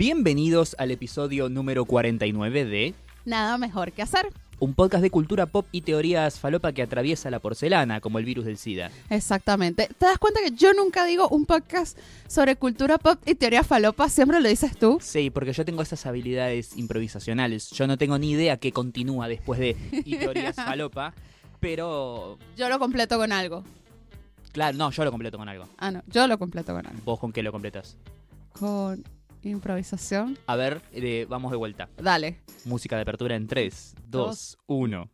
Bienvenidos al episodio número 49 de Nada mejor que hacer. un podcast de cultura pop y teorías falopa que atraviesa la porcelana, como el virus del SIDA. Exactamente. ¿Te das cuenta que yo nunca digo un podcast sobre cultura pop y teoría falopa? Siempre lo dices tú. Sí, porque yo tengo esas habilidades improvisacionales. Yo no tengo ni idea qué continúa después de y teorías falopa, pero Yo lo completo con algo. claro, no, yo lo completo con algo. Ah, no. Yo lo completo con algo. ¿Vos con qué lo completas? Con improvisación. A ver, eh, vamos de vuelta. Dale. Música de apertura en 3, 2, 1.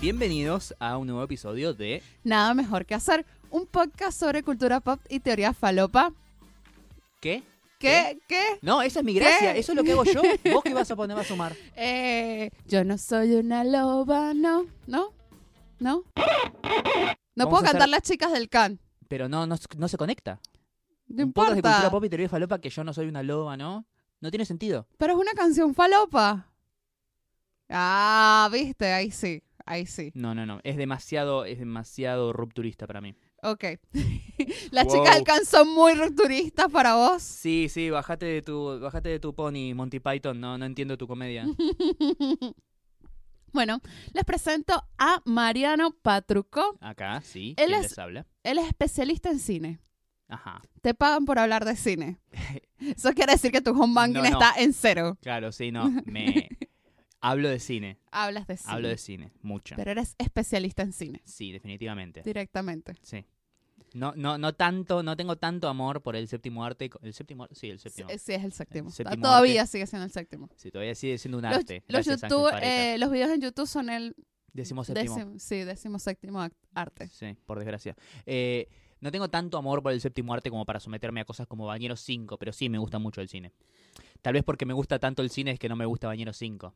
Bienvenidos a un nuevo episodio de Nada mejor que hacer. Un podcast sobre cultura pop y teoría falopa. ¿Qué? ¿Qué? ¿Qué? No, esa es mi gracia, ¿Qué? eso es lo que hago yo. ¿Vos qué vas a poner a sumar? Eh, yo no soy una loba, no. ¿No? ¿No? No puedo hacer- cantar las chicas del can. Pero no, no, no se conecta. No Un podcast de cultura importa. pop y teoría falopa que yo no soy una loba, ¿no? No tiene sentido. Pero es una canción falopa. Ah, viste, ahí sí, ahí sí. No, no, no. Es demasiado, es demasiado rupturista para mí. Ok. Las Wow. chicas del can son muy rupturistas para vos. Sí, sí, bájate de tu, bájate de tu pony, Monty Python. No, no entiendo tu comedia. bueno, les presento a Mariano Patruco. Acá, sí. Él ¿Quién es- les habla? Él es especialista en cine. Ajá. Te pagan por hablar de cine. Eso quiere decir que tu home banking No, no. está en cero. Claro, sí, no. Me hablo de cine. Hablas de cine. Hablo de cine, mucho. Pero eres especialista en cine. Sí, definitivamente. Directamente. Sí. No, no, no tanto, no tengo tanto amor por el séptimo arte. ¿El séptimo arte? Sí, el séptimo. sí, es el séptimo. El séptimo Todavía arte. sigue siendo el séptimo. Sí, todavía sigue siendo un Los, arte. los YouTube, eh, los videos en YouTube son el Décimo séptimo. décimo, sí, décimo séptimo arte. Sí, por desgracia. Eh, no tengo tanto amor por el séptimo arte como para someterme a cosas como Bañeros 5, pero sí me gusta mucho el cine. Tal vez porque me gusta tanto el cine es que no me gusta Bañeros 5.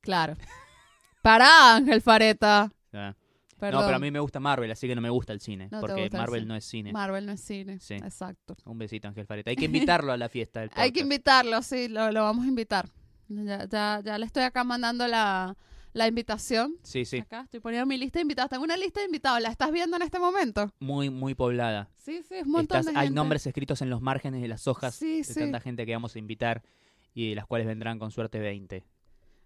Claro. Para Ángel Fareta. Ah. Perdón. No, pero a mí me gusta Marvel, así que no me gusta el cine. No porque Marvel cine. no es cine. Marvel no es cine. Sí. Exacto. Un besito, Ángel Fareta. Hay que invitarlo a la fiesta del Hay que invitarlo, sí, lo, lo vamos a invitar. Ya, ya, ya le estoy acá mandando la, la invitación. Sí, sí. Acá estoy poniendo mi lista de invitados. Tengo una lista de invitados. ¿La estás viendo en este momento? Muy, muy poblada. Sí, sí, es un montón Estás- de hay gente. nombres escritos en los márgenes de las hojas Sí, de sí. tanta gente que vamos a invitar y de las cuales vendrán con suerte 20.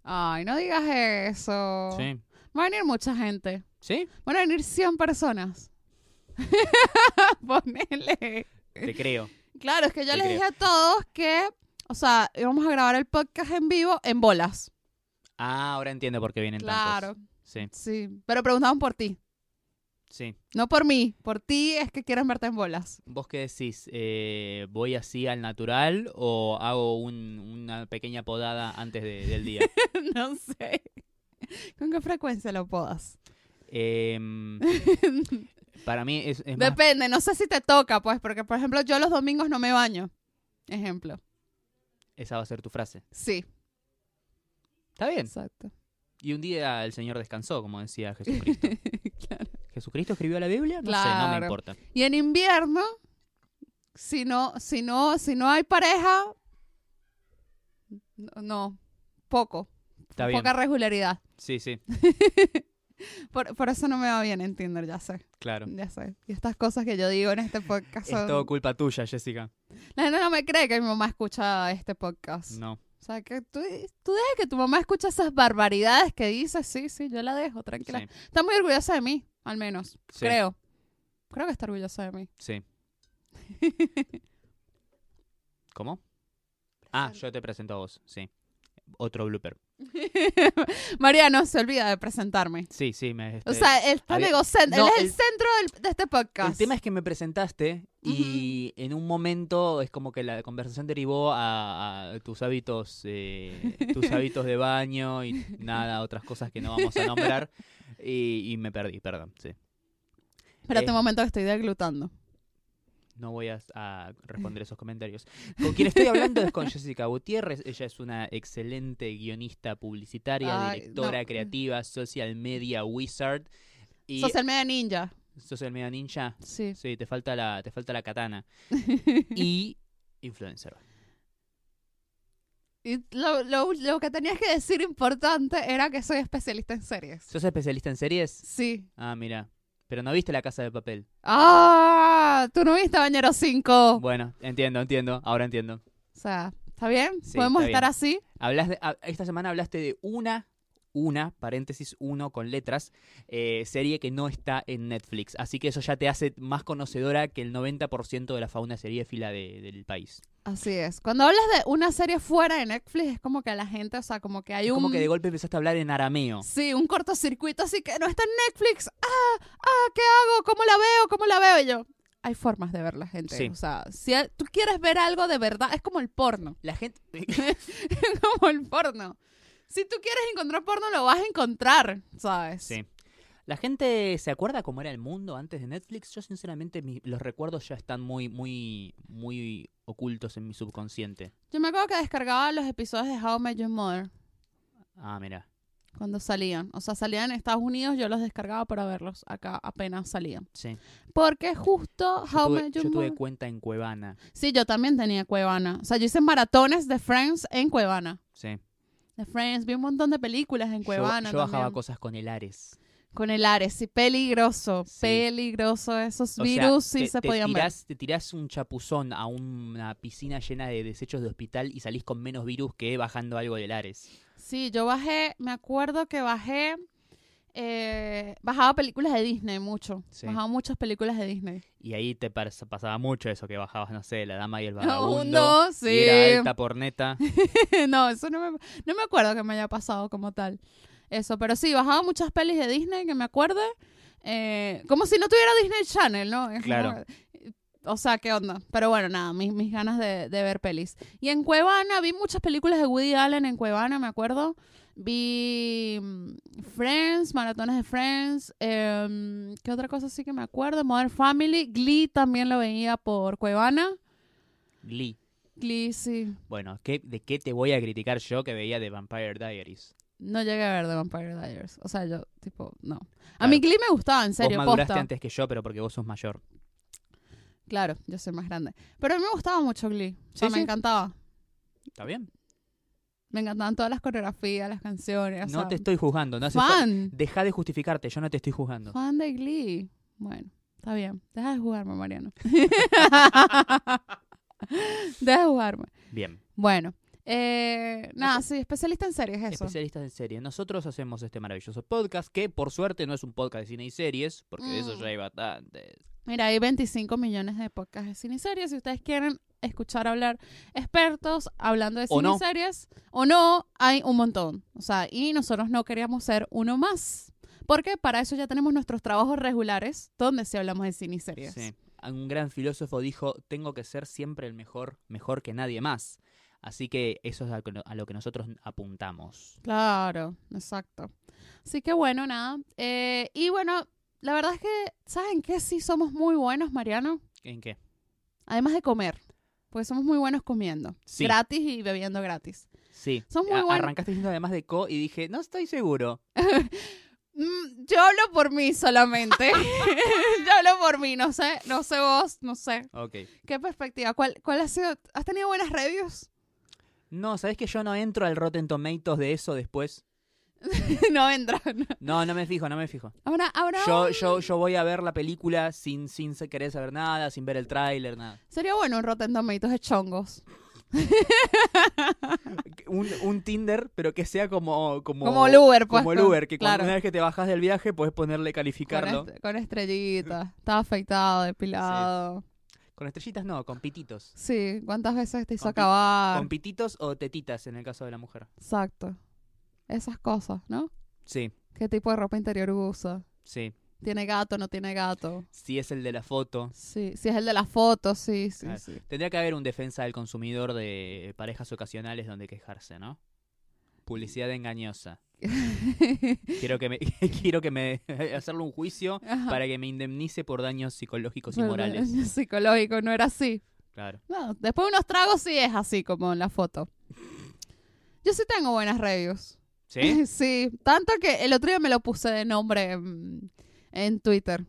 Ay, no digas eso. ¿Sí? Va a venir mucha gente. ¿Sí? Van a venir 100 personas. Ponele. Te creo. Claro, es que yo Te les creo. dije a todos que, o sea, íbamos a grabar el podcast en vivo en bolas. Ah, ahora entiendo por qué vienen Claro, tantos. Sí, sí. Pero preguntaban por ti. sí. No por mí. Por ti es que quieren verte en bolas. ¿Vos qué decís? Eh, ¿Voy así al natural o hago un- una pequeña podada antes de- del día? no sé. ¿Con qué frecuencia lo podas? Em, para mí es, es más... Depende, no sé si te toca, pues, porque, por ejemplo, yo los domingos no me baño. Ejemplo. Esa va a ser tu frase. Sí. Está bien. Exacto. Y un día el Señor descansó, como decía Jesucristo. Claro. ¿Jesucristo escribió la Biblia? No sé, no me Claro. importa. Y en invierno, si no, si no, si no hay pareja, no, no, poco, Está bien. poca regularidad. Sí, sí, Por, por eso no me va bien en Tinder, ya sé, claro. ya sé. Y estas cosas que yo digo en este podcast Es todo culpa tuya, Jessica. La gente no me cree que mi mamá escucha este podcast. No. O sea, que tú, tú dejas que tu mamá escuche esas barbaridades que dices, sí, sí, yo la dejo, tranquila. Sí, Está muy orgullosa de mí, al menos, Sí. creo. Creo que está orgullosa de mí. sí. ¿Cómo? Ah, yo te presento a vos, sí. Otro blooper. Mariano se olvida de presentarme. Sí, sí, me... O este, sea, él está había- egocéntrico. No, él es el, el- centro del- de este podcast. El tema es que me presentaste y en un momento es como que la conversación derivó a, a tus hábitos, eh, tus hábitos de baño y nada, otras cosas que no vamos a nombrar y, y me perdí, perdón, sí. Espérate eh, un momento que estoy deglutando. No voy a, a responder esos comentarios. Con quien estoy hablando es con Jessica Gutiérrez. Ella es una excelente guionista publicitaria, Ay, directora no. creativa, social media wizard y Social Media Ninja. social media ninja. Sí. Sí, te falta la, te falta la katana. y influencer. Y lo, lo- lo que tenías que decir importante era que soy especialista en series. ¿Sos especialista en series? Sí. Ah, mira. Pero no viste la casa de papel. ¡Ah! Tú no viste Bañero 5. Bueno, entiendo, entiendo. Ahora entiendo. O sea, ¿está bien? Sí, ¿Podemos está estar bien. así? Hablas de- ah, esta semana hablaste de una, una, paréntesis, uno con letras, eh, serie que no está en Netflix. Así que eso ya te hace más conocedora que el 90% de la fauna seriéfila de- del país. Así es. Cuando hablas de una serie fuera de Netflix, es como que a la gente, o sea, como que hay Es un... como que de golpe empezaste a hablar en arameo. Sí, un cortocircuito así que no está en Netflix. Ah, ah, ¿qué hago? ¿Cómo la veo? ¿Cómo la veo? Y yo, hay formas de ver la gente. Sí. O sea, si tú quieres ver algo de verdad, es como el porno. La gente... Es como el porno. Si tú quieres encontrar porno, lo vas a encontrar, ¿sabes? Sí. ¿La gente se acuerda cómo era el mundo antes de Netflix? Yo sinceramente mi- los recuerdos ya están muy, muy, muy ocultos en mi subconsciente. Yo me acuerdo que descargaba los episodios de How I Met Your Mother Ah, mira. cuando salían. O sea, salían en Estados Unidos, yo los descargaba para verlos. Acá apenas salían. Sí. Porque justo Yo How I tuve, Met yo Your tuve Mother... cuenta en Cuevana. Sí, yo también tenía Cuevana. O sea, yo hice maratones de Friends en Cuevana. Sí. De Friends, vi un montón de películas en Yo- Cuevana. yo, bajaba también. cosas con el Ares. Con el Ares, sí, peligroso, Sí. peligroso. Esos O sea, virus sí te, se te podían tirás, te tirás un chapuzón a una piscina llena de desechos de hospital y salís con menos virus que bajando algo del Ares. ver. Sí, yo bajé, me acuerdo que bajé, eh, bajaba películas de Disney mucho. Sí. Bajaba muchas películas de Disney. Y ahí te pas- pasaba mucho eso, que bajabas, no sé, La Dama y el No, Vagabundo. sí. y era alta por neta. no, eso no me, no me acuerdo que me haya pasado como tal. Eso, pero sí, bajaba muchas pelis de Disney que me acuerde. eh, como si no tuviera Disney Channel, ¿no? Es Claro. como- o sea, ¿qué onda? Pero bueno, nada, mis, mis ganas de, de ver pelis. Y en Cuevana, vi muchas películas de Woody Allen en Cuevana, me acuerdo. Vi mm, Friends, maratones de Friends. em, ¿Qué otra cosa sí que me acuerdo? Modern Family. Glee también lo veía por Cuevana. Glee. Glee, sí. Bueno, ¿qué, ¿de qué te voy a criticar yo que veía de Vampire Diaries? No llegué a ver The Vampire Diaries. O sea, yo, tipo, no. A Claro. mí Glee me gustaba, en serio, vos maduraste posta. antes que yo, pero porque vos sos mayor. Claro, yo soy más grande. Pero a mí me gustaba mucho Glee. O sea, Sí, me sí. encantaba. ¿Está bien? Me encantaban todas las coreografías, las canciones. o No sea, te estoy juzgando. No fan. Deja de justificarte, yo no te estoy juzgando. Fan de Glee. Bueno, está bien. Deja de jugarme, Mariano. Deja de jugarme. Bien. Bueno. Eh, nada, sí, especialista en series, eso. Especialistas en series. Nosotros hacemos este maravilloso podcast que, por suerte, no es un podcast de cine y series, porque de eso Mm. ya hay bastantes. Mira, hay 25 millones de podcasts de cine y series. Si ustedes quieren escuchar hablar expertos hablando de O cine no. y series o no, hay un montón. O sea, y nosotros no queríamos ser uno más. Porque para eso ya tenemos nuestros trabajos regulares donde sí hablamos de cine y series. Sí. Un gran filósofo dijo, tengo que ser siempre el mejor, mejor que nadie más. Así que eso es a lo que- a lo que nosotros apuntamos. Claro, exacto. Así que bueno, nada. Eh, y bueno, la verdad es que, ¿saben qué? Sí somos muy buenos, Mariano. ¿En qué? Además de comer. Porque somos muy buenos comiendo. Sí. Gratis y bebiendo gratis. Sí. Son muy buenos. Arrancaste diciendo además de co y dije, no estoy seguro. Mm, yo hablo por mí solamente. yo hablo por mí, no sé, no sé vos, no sé. Ok. ¿Qué perspectiva? ¿Cuál, cuál ha sido? ¿Has tenido buenas reviews? No, ¿sabes que yo no entro al Rotten Tomatoes de eso después? no entran. No, no me fijo, no me fijo. Ahora, ahora. Yo, yo, yo voy a ver la película sin, sin querer saber nada, sin ver el tráiler, nada. Sería bueno un Rotten Tomatoes de chongos. Un, un Tinder, pero que sea como... Como, Como el Uber, pues. como el con- Uber, que cuando claro, una vez que te bajas del viaje puedes ponerle con, calificarlo. est- con estrellitas. Estaba afeitado, depilado. Con estrellitas no, con pititos. Sí, ¿cuántas veces te hizo Con acabar? Con pititos o tetitas en el caso de la mujer. Exacto. Esas cosas, ¿no? Sí, ¿Qué tipo de ropa interior usa? sí. ¿Tiene gato no tiene gato? Si es el de la foto. Sí, si es el de las fotos, sí, sí, Ah, sí. Tendría que haber un defensa del consumidor de parejas ocasionales donde quejarse, ¿no? Publicidad engañosa. Quiero que me quiero que me hacerle un juicio Ajá. para que me indemnice por daños psicológicos y morales. Psicológico, no era así. Claro. No, después de unos tragos sí es así como en la foto. Yo sí tengo buenas reviews. ¿Sí? Sí, tanto que el otro día me lo puse de nombre en, en Twitter.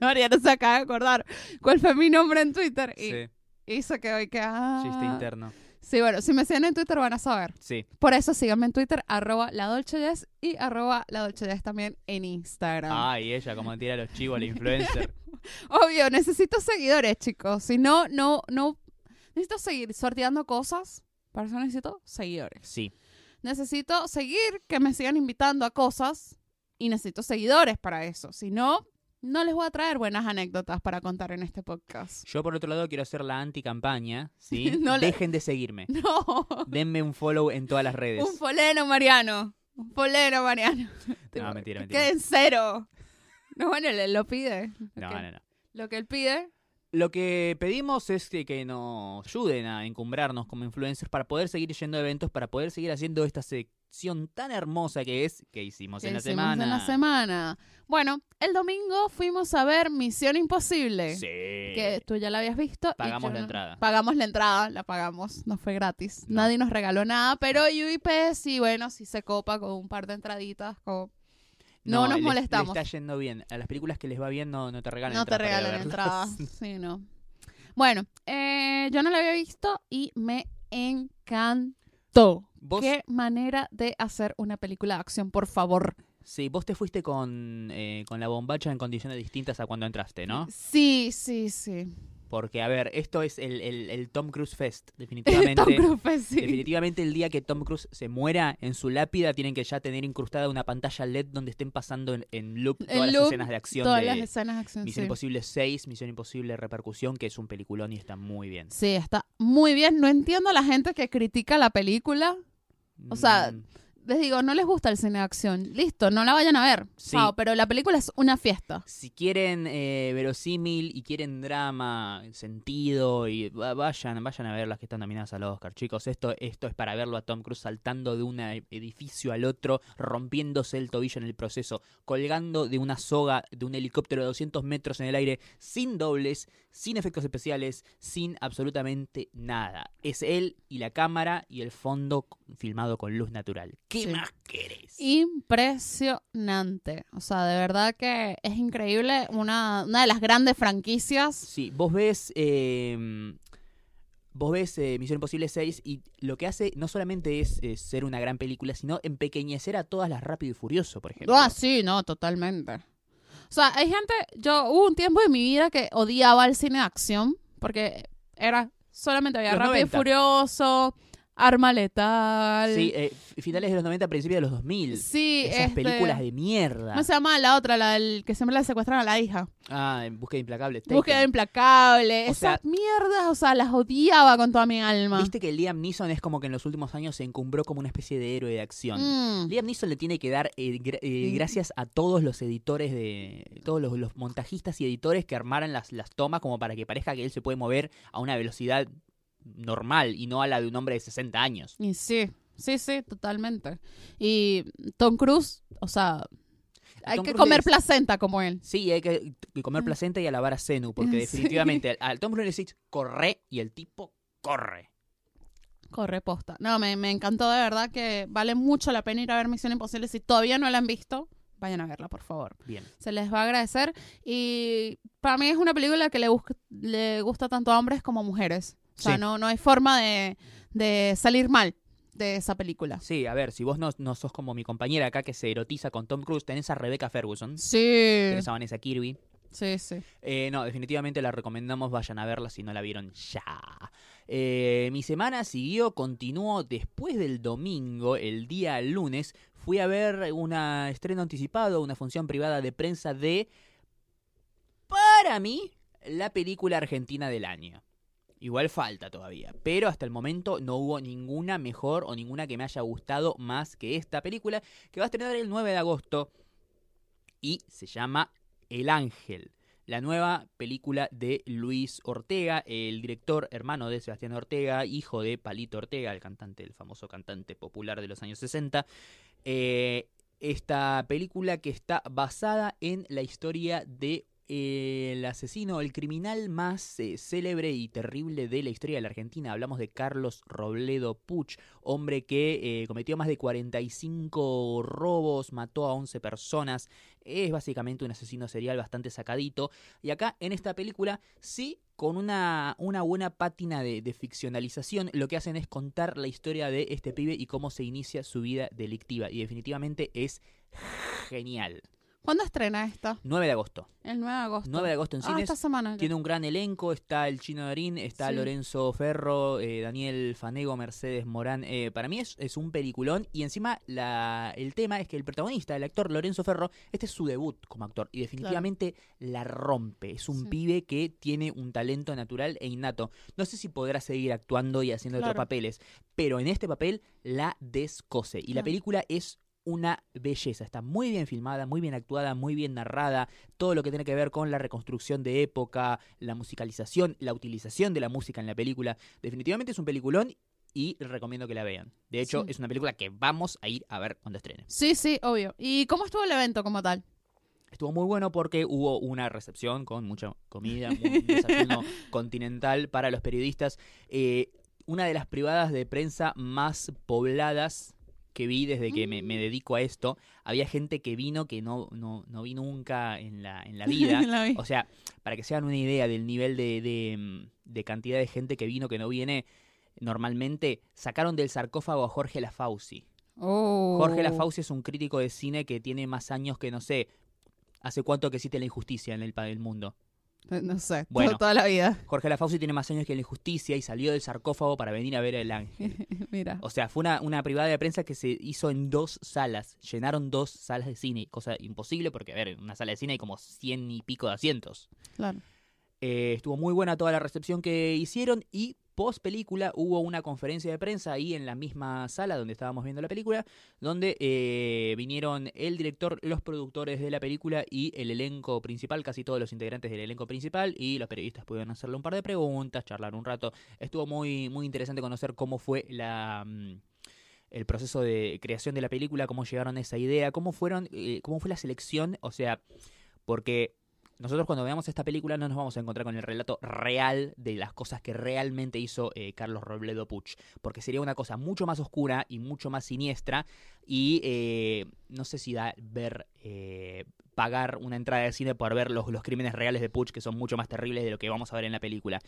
Mariano se acaba de acordar cuál fue mi nombre en Twitter. Y, Sí. y se quedó y que, ah, Chiste interno. Sí, bueno, si me siguen en Twitter van a saber. Sí. Por eso síganme en Twitter, arroba la Dolce Jess y arroba la Dolce Jess también en Instagram. Ay, ella, como tira los chivos la influencer. Obvio, necesito seguidores, chicos. Si no, no, no. Necesito seguir sorteando cosas. Para eso necesito seguidores. Sí. Necesito seguir que me sigan invitando a cosas y necesito seguidores para eso. Si no, no les voy a traer buenas anécdotas para contar en este podcast. Yo, por otro lado, quiero hacer la anti-campaña, ¿sí? No le- Dejen de seguirme. No, Denme un follow en todas las redes. un poleno, Mariano. Un poleno, Mariano. No, mentira, mentira. Queden cero. No, bueno, él lo pide. No, no, no. Lo que él pide. Lo que pedimos es que, que nos ayuden a encumbrarnos como influencers para poder seguir yendo a eventos, para poder seguir haciendo esta sección tan hermosa que es que hicimos que en la hicimos semana. en la semana. Bueno, el domingo fuimos a ver Misión Imposible. Sí. Que tú ya la habías visto. y Pagamos yo la entrada. Pagamos la entrada, la pagamos. No fue gratis. No. Nadie nos regaló nada. Pero UIP sí, bueno, sí se copa con un par de entraditas. Como... No nos les- molestamos. les está yendo bien. A las películas que les va bien no, no te regalan No te regalan entradas. Sí, no. Bueno, eh, yo no la había visto y me encantó. Vos, Qué manera de hacer una película de acción, por favor. sí, vos te fuiste con, eh, con la bombacha en condiciones distintas a cuando entraste, ¿no? Sí, sí, sí. Porque, a ver, esto es el, el- el Tom Cruise Fest, definitivamente. Tom Cruise, pues, sí. Definitivamente el día que Tom Cruise se muera, en su lápida tienen que ya tener incrustada una pantalla LED donde estén pasando en, en loop todas En las loop, escenas de acción Todas de las escenas de acción, Misión sí. Imposible 6, Misión Imposible Repercusión, que es un peliculón y está muy bien. Sí, está muy bien. No entiendo a la gente que critica la película. O sea, Mm, Les digo, no les gusta el cine de acción. Listo, no la vayan a ver. Sí. Chao, pero la película es una fiesta. si quieren eh, verosímil y quieren drama, sentido, y va- vayan, vayan a ver las que están nominadas al Oscar, chicos. Esto, esto es para verlo a Tom Cruise saltando de un edificio al otro, rompiéndose el tobillo en el proceso, colgando de una soga de un helicóptero de 200 metros en el aire, sin dobles, sin efectos especiales, sin absolutamente nada. Es él y la cámara y el fondo filmado con luz natural. ¿Qué Sí. más querés? Impresionante. O sea, de verdad que es increíble. Una, una de las grandes franquicias. Sí, vos ves. eh, vos ves eh, Misión Imposible 6 y lo que hace no solamente es, ser una gran película, sino empequeñecer a todas las Rápido y Furioso, por ejemplo. Ah, sí, no, totalmente. O sea, hay gente. Yo hubo un tiempo de mi vida que odiaba el cine de acción. Porque era. Solamente había Los Rápido 90. y Furioso, Arma Letal. Sí, eh, finales de los 90, principios de los 2000. Sí, Esas este, películas de mierda. ¿Cómo se llama la otra? La del que siempre le secuestran a la hija. Ah, en Búsqueda Implacable. Taken. Búsqueda implacable. O Esas sea- mierdas, o sea, las odiaba con toda mi alma. Viste que Liam Neeson es como que en los últimos años se encumbró como una especie de héroe de acción. Mm. Liam Neeson le tiene que dar eh, gra- eh, Mm. gracias a todos los editores de todos los, los montajistas y editores que armaran las, las tomas como para que parezca que él se puede mover a una velocidad normal y no a la de un hombre de 60 años. Y sí, sí, sí, totalmente. Y Tom Cruise, o sea, hay Tom que Cruise comer es- placenta como él. Sí, hay que, comer placenta y alabar a Zenu, porque definitivamente al, al Tom Cruise le decís, corre y el tipo corre. Corre posta. No, me, me encantó de verdad que vale mucho la pena ir a ver Misión Imposible. Si todavía no la han visto, vayan a verla, por favor. Bien. Se les va a agradecer. Y para mí es una película que le, le gusta tanto a hombres como a mujeres. O sea, Sí. no, no hay forma de, de salir mal de esa película. Sí, a ver, si vos no, no sos como mi compañera acá que se erotiza con Tom Cruise, tenés a Rebecca Ferguson, Sí, tenés a Vanessa Kirby. sí, sí. Eh, no, definitivamente la recomendamos, vayan a verla si no la vieron ya. Eh, mi semana siguió, continuó después del domingo, el día lunes, fui a ver una estreno anticipado, una función privada de prensa de, para mí, la película argentina del año. Igual falta todavía, pero hasta el momento no hubo ninguna mejor o ninguna que me haya gustado más que esta película, que va a estrenar el 9 de agosto y se llama El Ángel la nueva película de Luis Ortega, el director hermano de Sebastián Ortega, hijo de Palito Ortega, el cantante, el famoso cantante popular de los años 60. Eh, esta película que está basada en la historia de el asesino, el criminal más eh, célebre y terrible de la historia de la Argentina. Hablamos de Carlos Robledo Puch, hombre que eh, cometió más de 45 robos, mató a 11 personas. Es básicamente un asesino serial bastante sacadito. Y acá en esta película sí con una, una buena pátina de, de, ficcionalización, lo que hacen es contar la historia de este pibe y cómo se inicia su vida delictiva. Y definitivamente es genial. ¿Cuándo estrena esta? 9 de agosto. El 9 de agosto. 9 de agosto en Ah, cines. esta semana. Tiene un gran elenco, está el Chino Darín, está Sí. Lorenzo Ferro, eh, Daniel Fanego, Mercedes Morán. Eh, para mí es, es un peliculón y encima la, el tema es que el protagonista, el actor Lorenzo Ferro, este es su debut como actor y definitivamente la rompe. Es un Sí. pibe que tiene un talento natural e innato. No sé si podrá seguir actuando y haciendo otros papeles, pero en este papel la descose y la película es una belleza. Está muy bien filmada, muy bien actuada, muy bien narrada. Todo lo que tiene que ver con la reconstrucción de época, la musicalización, la utilización de la música en la película. Definitivamente es un peliculón y recomiendo que la vean. De hecho, Sí. es una película que vamos a ir a ver cuando estrene. Sí, sí, obvio. ¿Y cómo estuvo el evento como tal? Estuvo muy bueno porque hubo una recepción con mucha comida, un desayuno continental para los periodistas. Eh, una de las privadas de prensa más pobladas que vi desde que me, me dedico a esto. Había gente que vino que no, no, no vi nunca en la, en la vida. La. O sea, para que se hagan una idea del nivel de, de, mm, de cantidad de gente que vino que no viene normalmente, sacaron del sarcófago a Jorge Lafauci. Oh. Jorge Lafauci es un crítico de cine que tiene más años que, no sé, hace cuánto que existe la injusticia en el, el mundo. No sé, Bueno. to- toda la vida. Jorge Lafauci tiene más años que la injusticia y salió del sarcófago para venir a ver el ángel. Mira. O sea, fue una, una privada de prensa que se hizo en dos salas. Llenaron dos salas de cine, cosa imposible porque, a ver, en una sala de cine hay como cien y pico de asientos. Claro. Eh, estuvo muy buena toda la recepción que hicieron y post película hubo una conferencia de prensa ahí en la misma sala donde estábamos viendo la película, donde eh, vinieron el director, los productores de la película y el elenco principal, casi todos los integrantes del elenco principal y los periodistas pudieron hacerle un par de preguntas, charlar un rato. Estuvo muy, muy interesante conocer cómo fue la... mm, el proceso de creación de la película, cómo llegaron a esa idea, cómo fueron, eh, cómo fue la selección, o sea, porque nosotros cuando veamos esta película no nos vamos a encontrar con el relato real de las cosas que realmente hizo eh, Carlos Robledo Puch, porque sería una cosa mucho más oscura y mucho más siniestra y eh, no sé si da ver eh, pagar una entrada de cine por ver los, los crímenes reales de Puch que son mucho más terribles de lo que vamos a ver en la película.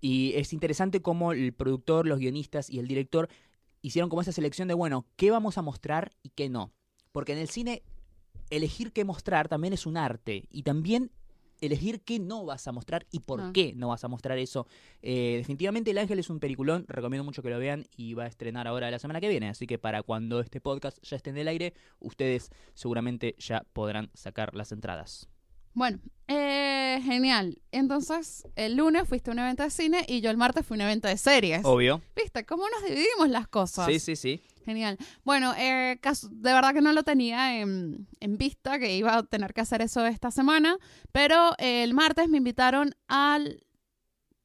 Y es interesante cómo el productor, los guionistas y el director hicieron como esa selección de, bueno, ¿qué vamos a mostrar y qué no? Porque en el cine elegir qué mostrar también es un arte y también elegir qué no vas a mostrar y por Ah. qué no vas a mostrar eso. Eh, definitivamente El Ángel es un peliculón, recomiendo mucho que lo vean y va a estrenar ahora la semana que viene, así que para cuando este podcast ya esté en el aire, ustedes seguramente ya podrán sacar las entradas. Bueno, eh, genial. Entonces, el lunes fuiste a un evento de cine y yo el martes fui a un evento de series. Obvio. ¿Viste? ¿Cómo nos dividimos las cosas? Sí, sí, sí. Genial. Bueno, eh, caso- de verdad que no lo tenía en, en vista, que iba a tener que hacer eso esta semana, pero eh, el martes me invitaron a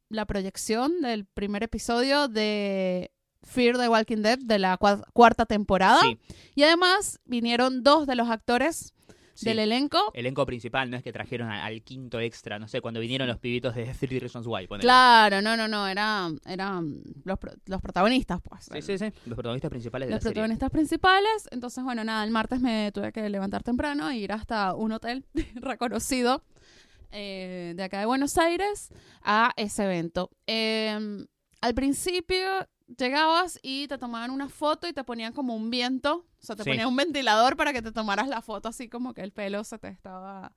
la proyección del primer episodio de Fear the Walking Dead de la cua- cuarta temporada. Sí, Y además vinieron dos de los actores sí. del elenco. Elenco principal, no es que trajeron al quinto extra, no sé, cuando vinieron los pibitos de 30 Reasons Why. ponele. Claro, no, no, no, eran, eran los, los protagonistas, pues. Sí, sí, sí. Los protagonistas principales de los la serie. protagonistas principales. Entonces, bueno, nada, el martes me tuve que levantar temprano e ir hasta un hotel reconocido eh, de acá de Buenos Aires a ese evento. Eh, al principio llegabas y te tomaban una foto y te ponían como un viento, o sea, te Sí. ponían un ventilador para que te tomaras la foto así como que el pelo se te estaba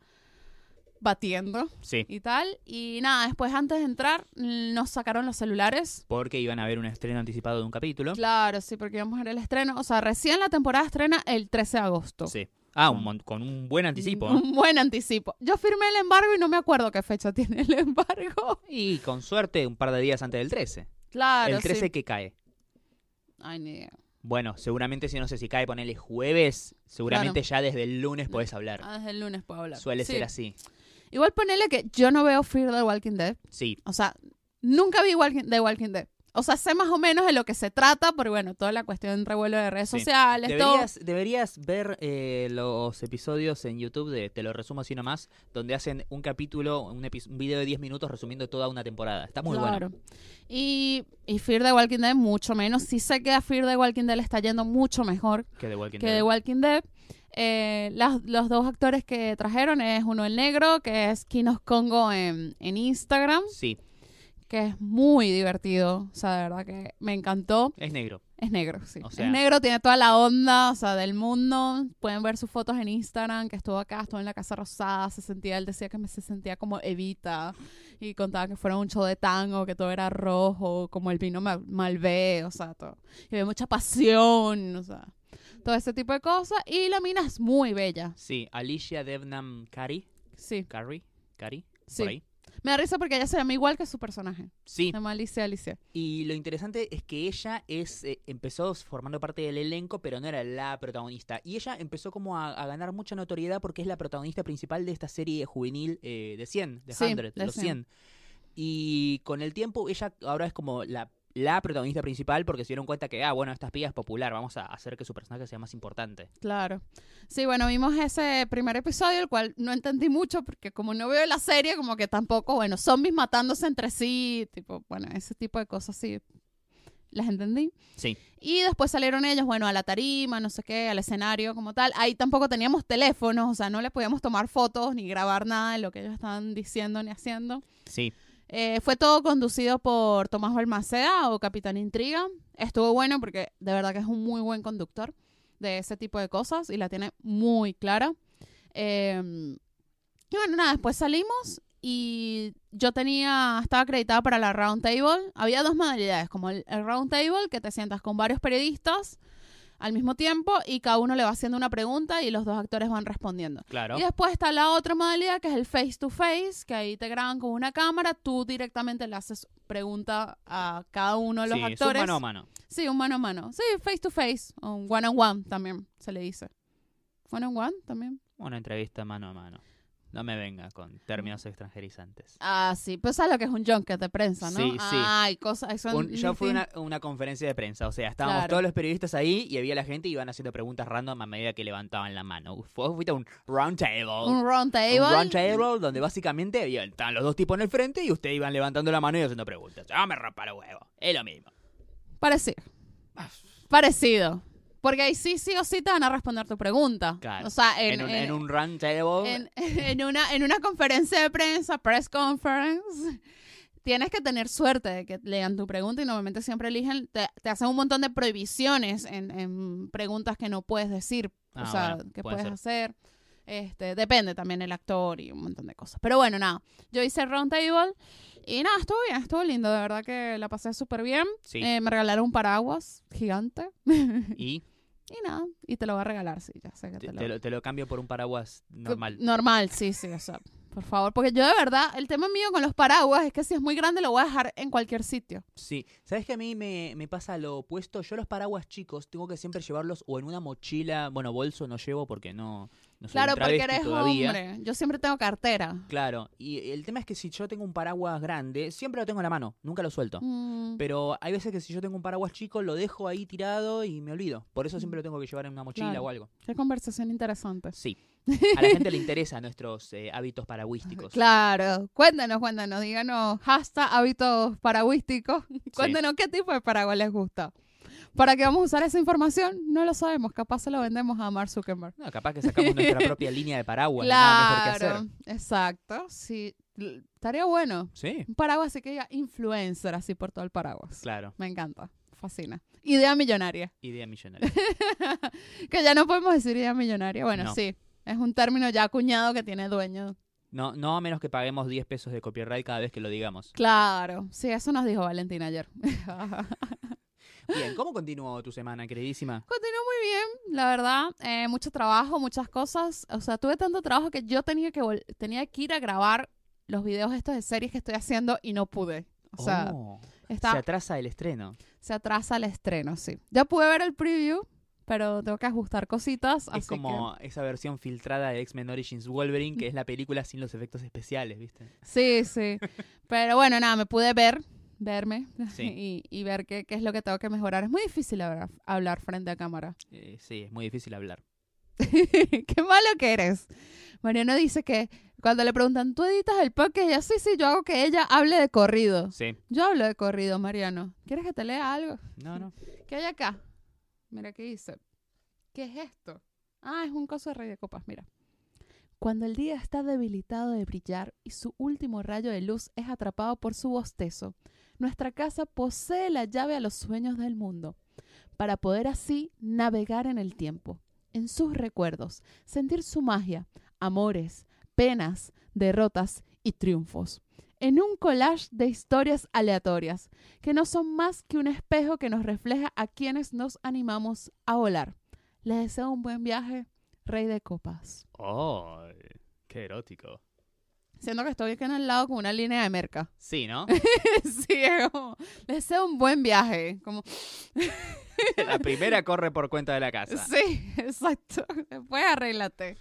batiendo Sí, y tal. Y nada, después antes de entrar nos sacaron los celulares. porque iban a ver un estreno anticipado de un capítulo. Claro, sí, porque íbamos a ver el estreno. O sea, recién la temporada estrena el 13 de agosto. Sí. Ah, un con un buen anticipo. Un buen anticipo. Yo firmé el embargo y no me acuerdo qué fecha tiene el embargo. Y con suerte, un par de días antes del 13. Claro, el 13 sí. que cae. Ay, ni idea. Bueno, seguramente si no sé si cae, ponele jueves, seguramente ya desde el lunes podés hablar. Ah, desde el lunes puedo hablar. Suele Sí. ser así. Igual ponele que yo no veo Fear the Walking Dead. Sí, O sea, nunca vi Walking, The Walking Dead. O sea, sé más o menos de lo que se trata, pero bueno, toda la cuestión de revuelo de redes Sí. sociales, todo. Deberías, deberías ver eh, los episodios en YouTube de Te lo resumo así nomás, donde hacen un capítulo, un, un video de 10 minutos resumiendo toda una temporada. Está muy Claro. bueno. Y, y Fear the Walking Dead mucho menos. Sí sé que a Fear the Walking Dead le está yendo mucho mejor Que The Walking que Dead. The Walking Dead. Eh, las- los dos actores que trajeron es uno el negro, que es Kinos Congo en, en Instagram, Sí, que es muy divertido. O sea, de verdad que me encantó. es negro. Es negro, sí. O sea- es negro, tiene toda la onda, o sea, del mundo. Pueden ver sus fotos en Instagram, que estuvo acá, estuvo en la Casa Rosada, se sentía, él decía que me se sentía como Evita y contaba que fuera un show de tango, que todo era rojo, como el vino mal- Malvé, o sea, todo. Y había mucha pasión, o sea, todo ese tipo de cosas. Y la mina es muy bella, Sí, Alicia Devnam Cari. sí, Carrie. Cari. sí. Por ahí. Me da risa porque ella se llama igual que su personaje. Sí, Se llama Alicia Alicia. y lo interesante es que ella es eh, empezó formando parte del elenco, pero no era la protagonista. Y ella empezó como a, a ganar mucha notoriedad porque es la protagonista principal de esta serie juvenil eh, de 100, de Sí, 100, de de los 100. 100. Y con el tiempo ella ahora es como la, la protagonista principal porque se dieron cuenta que, ah, bueno, esta espía es popular, vamos a hacer que su personaje sea más importante. Claro. Sí, bueno, vimos ese primer episodio, el cual no entendí mucho porque como no veo la serie, como que tampoco, bueno, zombies matándose entre sí, tipo, bueno, ese tipo de cosas sí las entendí. Sí, Y después salieron ellos, bueno, a la tarima, no sé qué, al escenario como tal. Ahí tampoco teníamos teléfonos, o sea, no le podíamos tomar fotos ni grabar nada de lo que ellos estaban diciendo ni haciendo. sí. Eh, fue todo conducido por Tomás Balmaceda o Capitán Intriga. Estuvo bueno porque de verdad que es un muy buen conductor de ese tipo de cosas y la tiene muy clara. Eh, y bueno, nada, después salimos y yo tenía, estaba acreditada para la Round Table. Había dos modalidades, como el, el Round Table, que te sientas con varios periodistas al mismo tiempo y cada uno le va haciendo una pregunta y los dos actores van respondiendo. Claro. Y después está la otra modalidad que es el face to face, que ahí te graban con una cámara, tú directamente le haces pregunta a cada uno de los sí, actores. mano a mano. Sí, un mano a mano. Sí, face to face, un one on one también se le dice. One on one también. Una entrevista mano a mano. No me venga con términos extranjerizantes. Ah, sí, pues sabes lo que es un junket de prensa, ¿no? Sí, sí. Ay, cosas, Un- yo fui a una, una conferencia de prensa, o sea, estábamos Claro. todos los periodistas ahí y había la gente y iban haciendo preguntas random a medida que levantaban la mano. Fue, fuiste a un round table. un round table. Un round table donde básicamente había, estaban los dos tipos en el frente y ustedes iban levantando la mano y haciendo preguntas. Ah, me rompa los huevos. Es lo mismo. Parecido. Parecido. Porque ahí sí, sí o sí te van a responder tu pregunta. Claro. O sea, En, en, un, en- en un round table. en, en una, en una conferencia de prensa, press conference, tienes que tener suerte de que lean tu pregunta y normalmente siempre eligen, te, te hacen un montón de prohibiciones en, en preguntas que no puedes decir, o Ah, sea, bueno, que puede puedes ser. hacer. Este, depende también el actor y un montón de cosas. Pero bueno, nada, yo hice el round table y nada, estuvo bien, estuvo lindo, de verdad que la pasé súper bien. sí. Eh, me regalaron un paraguas gigante y y nada, y te lo va a regalar, sí, ya sé que te, te, te lo, te lo cambio por un paraguas normal. Normal, sí, sí, o sea, por favor. Porque yo de verdad, el tema mío con los paraguas es que si es muy grande lo voy a dejar en cualquier sitio. Sí, ¿sabes que a mí me, me pasa lo opuesto? Yo los paraguas chicos tengo que siempre llevarlos o en una mochila, bueno, bolso no llevo porque no, no soy claro, un porque eres todavía. hombre. Yo siempre tengo cartera. Claro, y el tema es que si yo tengo un paraguas grande, siempre lo tengo en la mano, nunca lo suelto. Mm, Pero hay veces que si yo tengo un paraguas chico, lo dejo ahí tirado y me olvido. Por eso siempre lo tengo que llevar en una mochila Claro. o algo. qué conversación interesante. Sí. A la gente le interesan nuestros eh, hábitos paragüísticos. Claro, cuéntanos, cuéntanos, díganos, hashtag hábitos paragüísticos. Cuéntanos qué tipo de paraguas les gusta. ¿Para qué vamos a usar esa información? No lo sabemos, capaz se lo vendemos a Mark Zuckerberg. No, capaz que sacamos nuestra propia línea de paraguas. mejor que Claro, hacer. exacto. Sí, estaría bueno. Sí, Un paraguas así que diga influencer así por todo el paraguas. claro. Me encanta, fascina. Idea millonaria. Idea millonaria. que ya no podemos decir idea millonaria. Bueno, No. sí, es un término ya acuñado que tiene dueño. No, no a menos que paguemos 10 pesos de copyright cada vez que lo digamos. Claro, sí, eso nos dijo Valentín ayer. Bien, ¿cómo continuó tu semana, queridísima? Continuó muy bien, la verdad. Eh, mucho trabajo, muchas cosas. O sea, tuve tanto trabajo que yo tenía que, vol- tenía que ir a grabar los videos estos de series que estoy haciendo y no pude. O sea, Oh, está, se atrasa el estreno. se atrasa el estreno, sí. Ya pude ver el preview, pero tengo que ajustar cositas. así es como esa versión filtrada de X-Men Origins Wolverine, que es la película sin los efectos especiales, ¿viste? sí, sí. Pero bueno, nada, me pude ver verme Sí. y, y ver qué, qué es lo que tengo que mejorar. Es muy difícil hablar, hablar frente a cámara. Eh, sí, es muy difícil hablar. qué malo que eres. Mariano dice que cuando le preguntan, ¿tú editas el podcast? Ella, sí, sí, yo hago que ella hable de corrido. Sí. Yo hablo de corrido, Mariano. ¿Quieres que te lea algo? No, no. ¿Qué hay acá? Mira qué dice. ¿Qué es esto? Ah, es un coso de rey de copas, mira. Cuando el día está debilitado de brillar y su último rayo de luz es atrapado por su bostezo, nuestra casa posee la llave a los sueños del mundo, para poder así navegar en el tiempo, en sus recuerdos, sentir su magia, amores, penas, derrotas y triunfos, en un collage de historias aleatorias, que no son más que un espejo que nos refleja a quienes nos animamos a volar. Les deseo un buen viaje, Rey de Copas. Oh, qué erótico. Siento que estoy aquí en el lado con una línea de merca. Sí, ¿no? sí, es como, les deseo un buen viaje. Como, La primera corre por cuenta de la casa. sí, exacto. Después arréglate.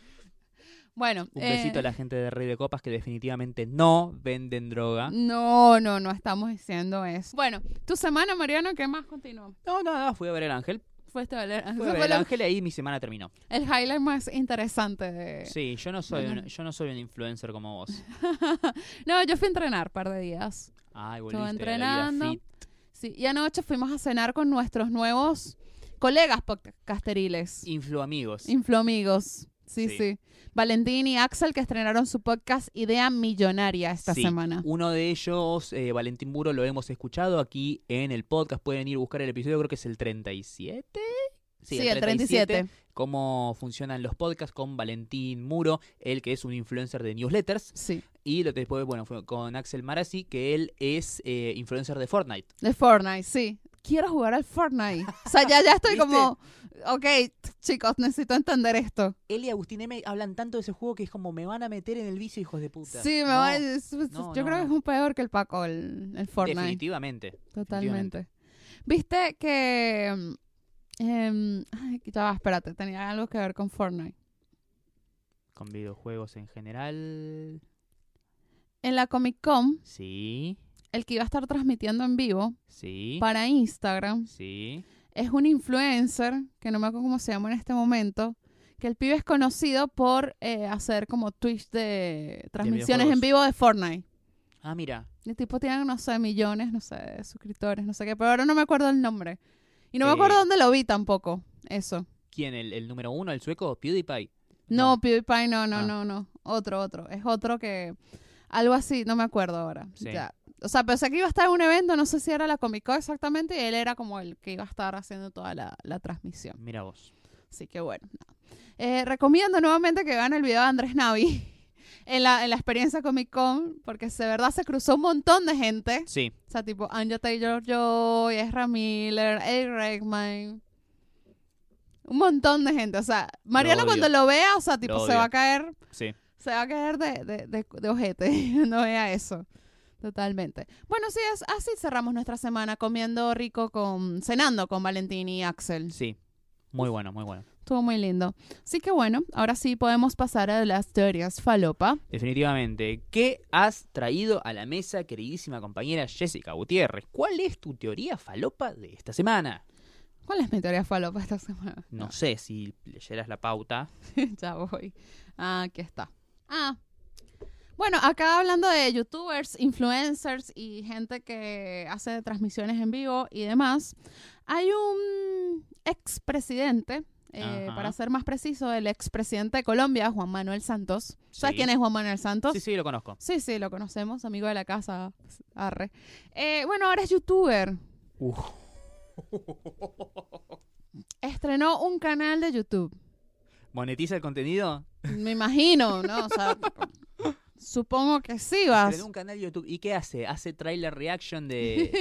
Bueno, Un eh, besito a la gente de Rey de Copas que definitivamente no venden droga. No, no, no estamos diciendo eso. Bueno, tu semana, Mariano, ¿qué más continuó? No, nada, fui a ver el ángel. Leer. Fui a ver el ángel y ahí mi semana terminó. el highlight más interesante de... Sí, yo no soy Bueno. un, yo no soy un influencer como vos. no, yo fui a entrenar un par de días. Ay, Estuve volviste a la vida entrenando. fit. Sí, y anoche fuimos a cenar con nuestros nuevos colegas podcasteriles. Influ amigos. Sí, sí, Sí. Valentín y Axel que estrenaron su podcast Idea Millonaria esta Sí, semana. Uno de ellos, eh, Valentín Muro, lo hemos escuchado aquí en el podcast. Pueden ir a buscar el episodio, creo que es el 37. Sí, el 37. Cómo funcionan los podcasts con Valentín Muro, él que es un influencer de newsletters. Sí, Y lo- después, bueno, fue con Axel Marazzi, que él es eh, influencer de Fortnite. de Fortnite, sí. Quiero jugar al Fortnite. O sea, ya, ya estoy como, ok, chicos, necesito entender esto. Él y Agustín M hablan tanto de ese juego que es como me van a meter en el vicio, hijos de puta. Sí, me No, va, es- es- no, yo no, creo que es un peor que el Paco, el, el Fortnite. Definitivamente. Totalmente. Viste que. ay, ya va, espérate, tenía algo que ver con Fortnite. Con videojuegos en general. En la Comic Con, Sí, el que iba a estar transmitiendo en vivo sí, para Instagram sí. es un influencer, que no me acuerdo cómo se llama en este momento, que el pibe es conocido por eh, hacer como Twitch de transmisiones en vivo de Fortnite. Ah, mira. El tipo tiene, no sé, millones, no sé, de suscriptores, no sé qué, pero ahora no me acuerdo el nombre. Y no me Eh, acuerdo dónde lo vi tampoco, eso. ¿Quién? ¿El, el número uno, el sueco? PewDiePie. No, No. PewDiePie, no, no, Ah. no, no. Otro, otro. Es otro que. Algo así, no me acuerdo ahora. Sí. Ya. O sea, pensé que iba a estar en un evento, no sé si era la Comic Con exactamente, y él era como el que iba a estar haciendo toda la, la transmisión. Mira vos. Así que bueno. Eh, recomiendo nuevamente que vean el video de Andrés Navi en la, en la experiencia Comic Con, porque de verdad se cruzó un montón de gente. Sí, O sea, tipo Anja Taylor Joy, Ezra Miller, Eric Redmayne. Un montón de gente. O sea, Mariano cuando lo vea, o sea, tipo, Lo se va a caer, sí. Se va a caer de, de, de, de ojete. no vea eso. Totalmente. Bueno, sí, es, así cerramos nuestra semana comiendo rico con, cenando con Valentín y Axel. Sí. Muy bueno, muy bueno. Estuvo muy lindo. Así que bueno, ahora sí podemos pasar a las teorías falopa. Definitivamente. ¿Qué has traído a la mesa, queridísima compañera Jessica Gutiérrez? ¿Cuál es tu teoría falopa de esta semana? ¿Cuál es mi teoría falopa esta semana? No sé si leyeras la pauta. ya voy. Ah, aquí está. Ah. Bueno, acá hablando de youtubers, influencers y gente que hace transmisiones en vivo y demás, hay un expresidente, eh, para ser más preciso, el expresidente de Colombia, Juan Manuel Santos. ¿Sabes Sí. quién es Juan Manuel Santos? Sí, sí, lo conozco. Sí, sí, lo conocemos, amigo de la casa, arre. Eh, bueno, ahora es youtuber. Uf. Estrenó un canal de YouTube. ¿Monetiza el contenido? Me imagino, ¿no? O sea, supongo que sí vas. Estrenó un canal de YouTube. ¿Y qué hace? Hace trailer reaction de,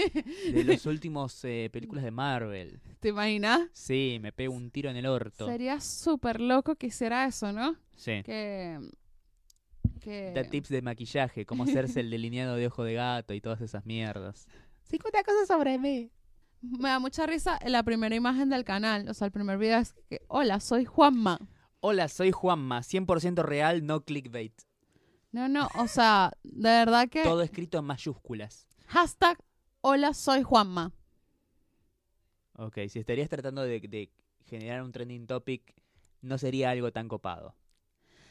de los últimos eh, películas de Marvel. ¿Te imaginas? Sí, me pego un tiro en el orto. Sería súper loco que hiciera eso, ¿no? Sí. Que. que... Da tips de maquillaje, cómo hacerse el delineado de ojo de gato y todas esas mierdas. 50 cosas sobre mí. Me da mucha risa la primera imagen del canal. O sea, el primer video es que, hola, soy Juanma. Hola, soy Juanma, 100% real, no clickbait. No, no, o sea, de verdad que... Todo escrito en mayúsculas. Hashtag hola, soy Juanma. Ok, si estarías tratando de, de generar un trending topic, no sería algo tan copado.